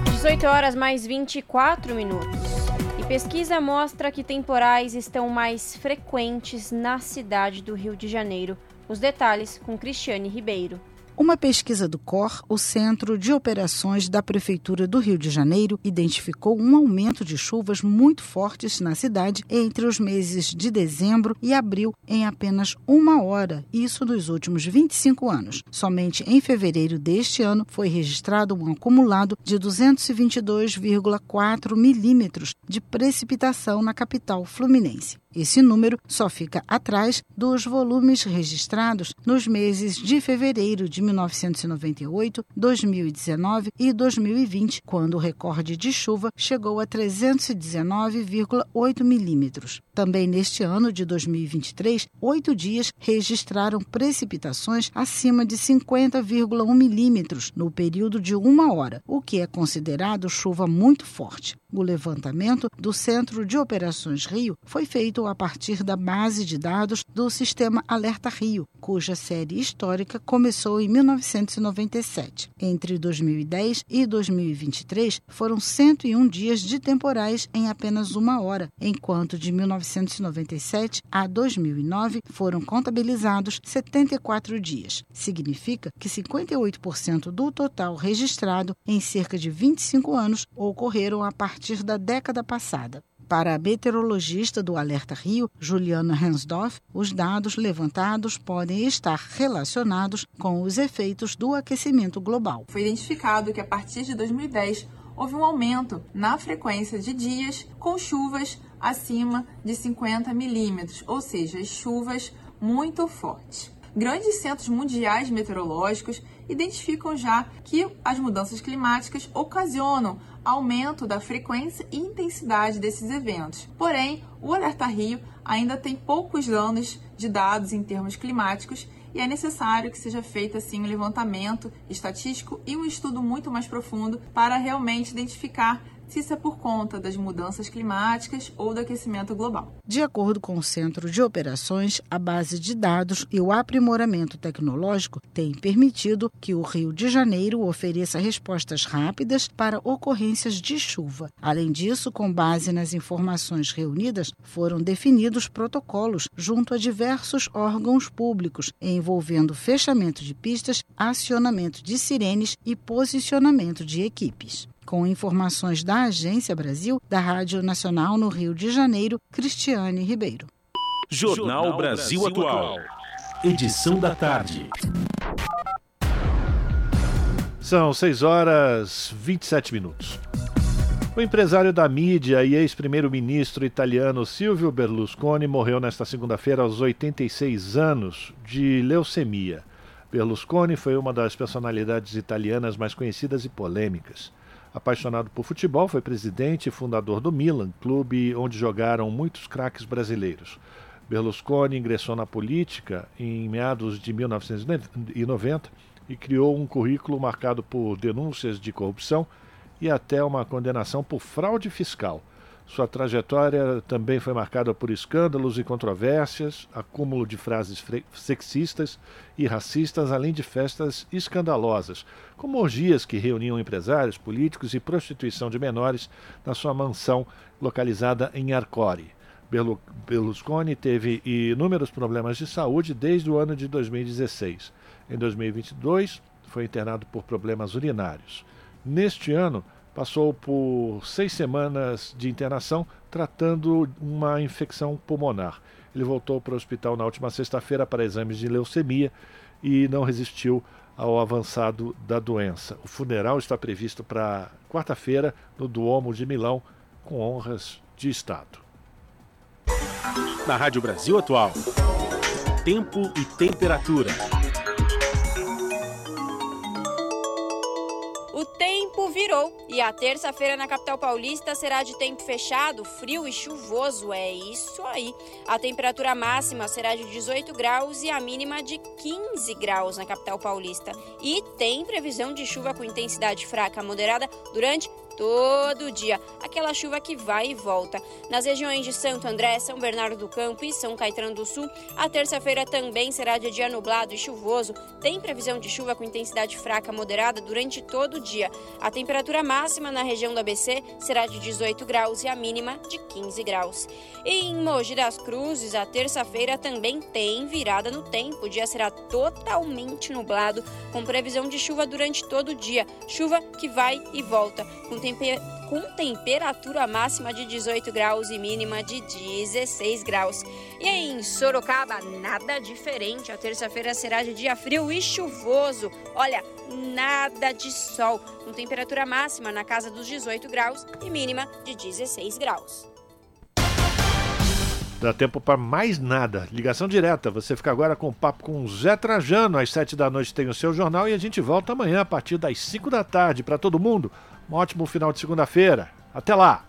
18 horas mais 24 minutos. Pesquisa mostra que temporais estão mais frequentes na cidade do Rio de Janeiro. Os detalhes com Cristiane Ribeiro. Uma pesquisa do COR, o Centro de Operações da Prefeitura do Rio de Janeiro, identificou um aumento de chuvas muito fortes na cidade entre os meses de dezembro e abril em apenas uma hora, isso nos últimos 25 anos. Somente em fevereiro deste ano foi registrado um acumulado de 222,4 milímetros de precipitação na capital fluminense. Esse número só fica atrás dos volumes registrados nos meses de fevereiro de 1998, 2019 e 2020, quando o recorde de chuva chegou a 319,8 milímetros. Também neste ano de 2023, oito dias registraram precipitações acima de 50,1 milímetros no período de uma hora, o que é considerado chuva muito forte. O levantamento do Centro de Operações Rio foi feito a partir da base de dados do Sistema Alerta Rio, cuja série histórica começou em 1997. Entre 2010 e 2023 foram 101 dias de temporais em apenas uma hora, enquanto de 1997 a 2009 foram contabilizados 74 dias. Significa que 58% do total registrado em cerca de 25 anos ocorreram a partir da década passada. Para a meteorologista do Alerta Rio, Juliana Hansdorff, os dados levantados podem estar relacionados com os efeitos do aquecimento global. Foi identificado que a partir de 2010 houve um aumento na frequência de dias com chuvas acima de 50 milímetros, ou seja, chuvas muito fortes. Grandes centros mundiais meteorológicos identificam já que as mudanças climáticas ocasionam aumento da frequência e intensidade desses eventos. Porém, o Alerta Rio ainda tem poucos anos de dados em termos climáticos e é necessário que seja feito assim um levantamento estatístico e um estudo muito mais profundo para realmente identificar se isso é por conta das mudanças climáticas ou do aquecimento global. De acordo com o Centro de Operações, a base de dados e o aprimoramento tecnológico têm permitido que o Rio de Janeiro ofereça respostas rápidas para ocorrências de chuva. Além disso, com base nas informações reunidas, foram definidos protocolos junto a diversos órgãos públicos, envolvendo fechamento de pistas, acionamento de sirenes e posicionamento de equipes. Com informações da Agência Brasil, da Rádio Nacional no Rio de Janeiro, Cristiane Ribeiro. Jornal Brasil Atual. Edição da tarde. São 6 horas 27 minutos. O empresário da mídia e ex-primeiro-ministro italiano Silvio Berlusconi morreu nesta segunda-feira aos 86 anos de leucemia. Berlusconi foi uma das personalidades italianas mais conhecidas e polêmicas. Apaixonado por futebol, foi presidente e fundador do Milan, clube onde jogaram muitos craques brasileiros. Berlusconi ingressou na política em meados de 1990 e criou um currículo marcado por denúncias de corrupção e até uma condenação por fraude fiscal. Sua trajetória também foi marcada por escândalos e controvérsias, acúmulo de frases sexistas e racistas, além de festas escandalosas, como orgias que reuniam empresários, políticos e prostituição de menores na sua mansão localizada em Arcore. Berlusconi teve inúmeros problemas de saúde desde o ano de 2016. Em 2022, foi internado por problemas urinários. Neste ano, passou por seis semanas de internação tratando uma infecção pulmonar. Ele voltou para o hospital na última sexta-feira para exames de leucemia e não resistiu ao avançado da doença. O funeral está previsto para quarta-feira no Duomo de Milão, com honras de Estado. Na Rádio Brasil Atual, tempo e temperatura. Virou e a terça-feira na capital paulista será de tempo fechado, frio e chuvoso. É isso aí. A temperatura máxima será de 18 graus e a mínima de 15 graus na capital paulista. E tem previsão de chuva com intensidade fraca moderada durante todo dia, aquela chuva que vai e volta. Nas regiões de Santo André, São Bernardo do Campo e São Caetano do Sul, a terça-feira também será de dia nublado e chuvoso. Tem previsão de chuva com intensidade fraca moderada durante todo o dia. A temperatura máxima na região do ABC será de 18 graus e a mínima de 15 graus. E em Mogi das Cruzes, a terça-feira também tem virada no tempo. O dia será totalmente nublado, com previsão de chuva durante todo o dia. Chuva que vai e volta, com temper... com temperatura máxima de 18 graus e mínima de 16 graus. E em Sorocaba, nada diferente. A terça-feira será de dia frio e chuvoso. Olha, nada de sol, com temperatura máxima na casa dos 18 graus e mínima de 16 graus. Dá tempo para mais nada. Ligação direta. Você fica agora com o papo com o Zé Trajano. Às sete da noite tem o seu jornal e a gente volta amanhã a partir das 5 da tarde. Para todo mundo, um ótimo final de segunda-feira. Até lá!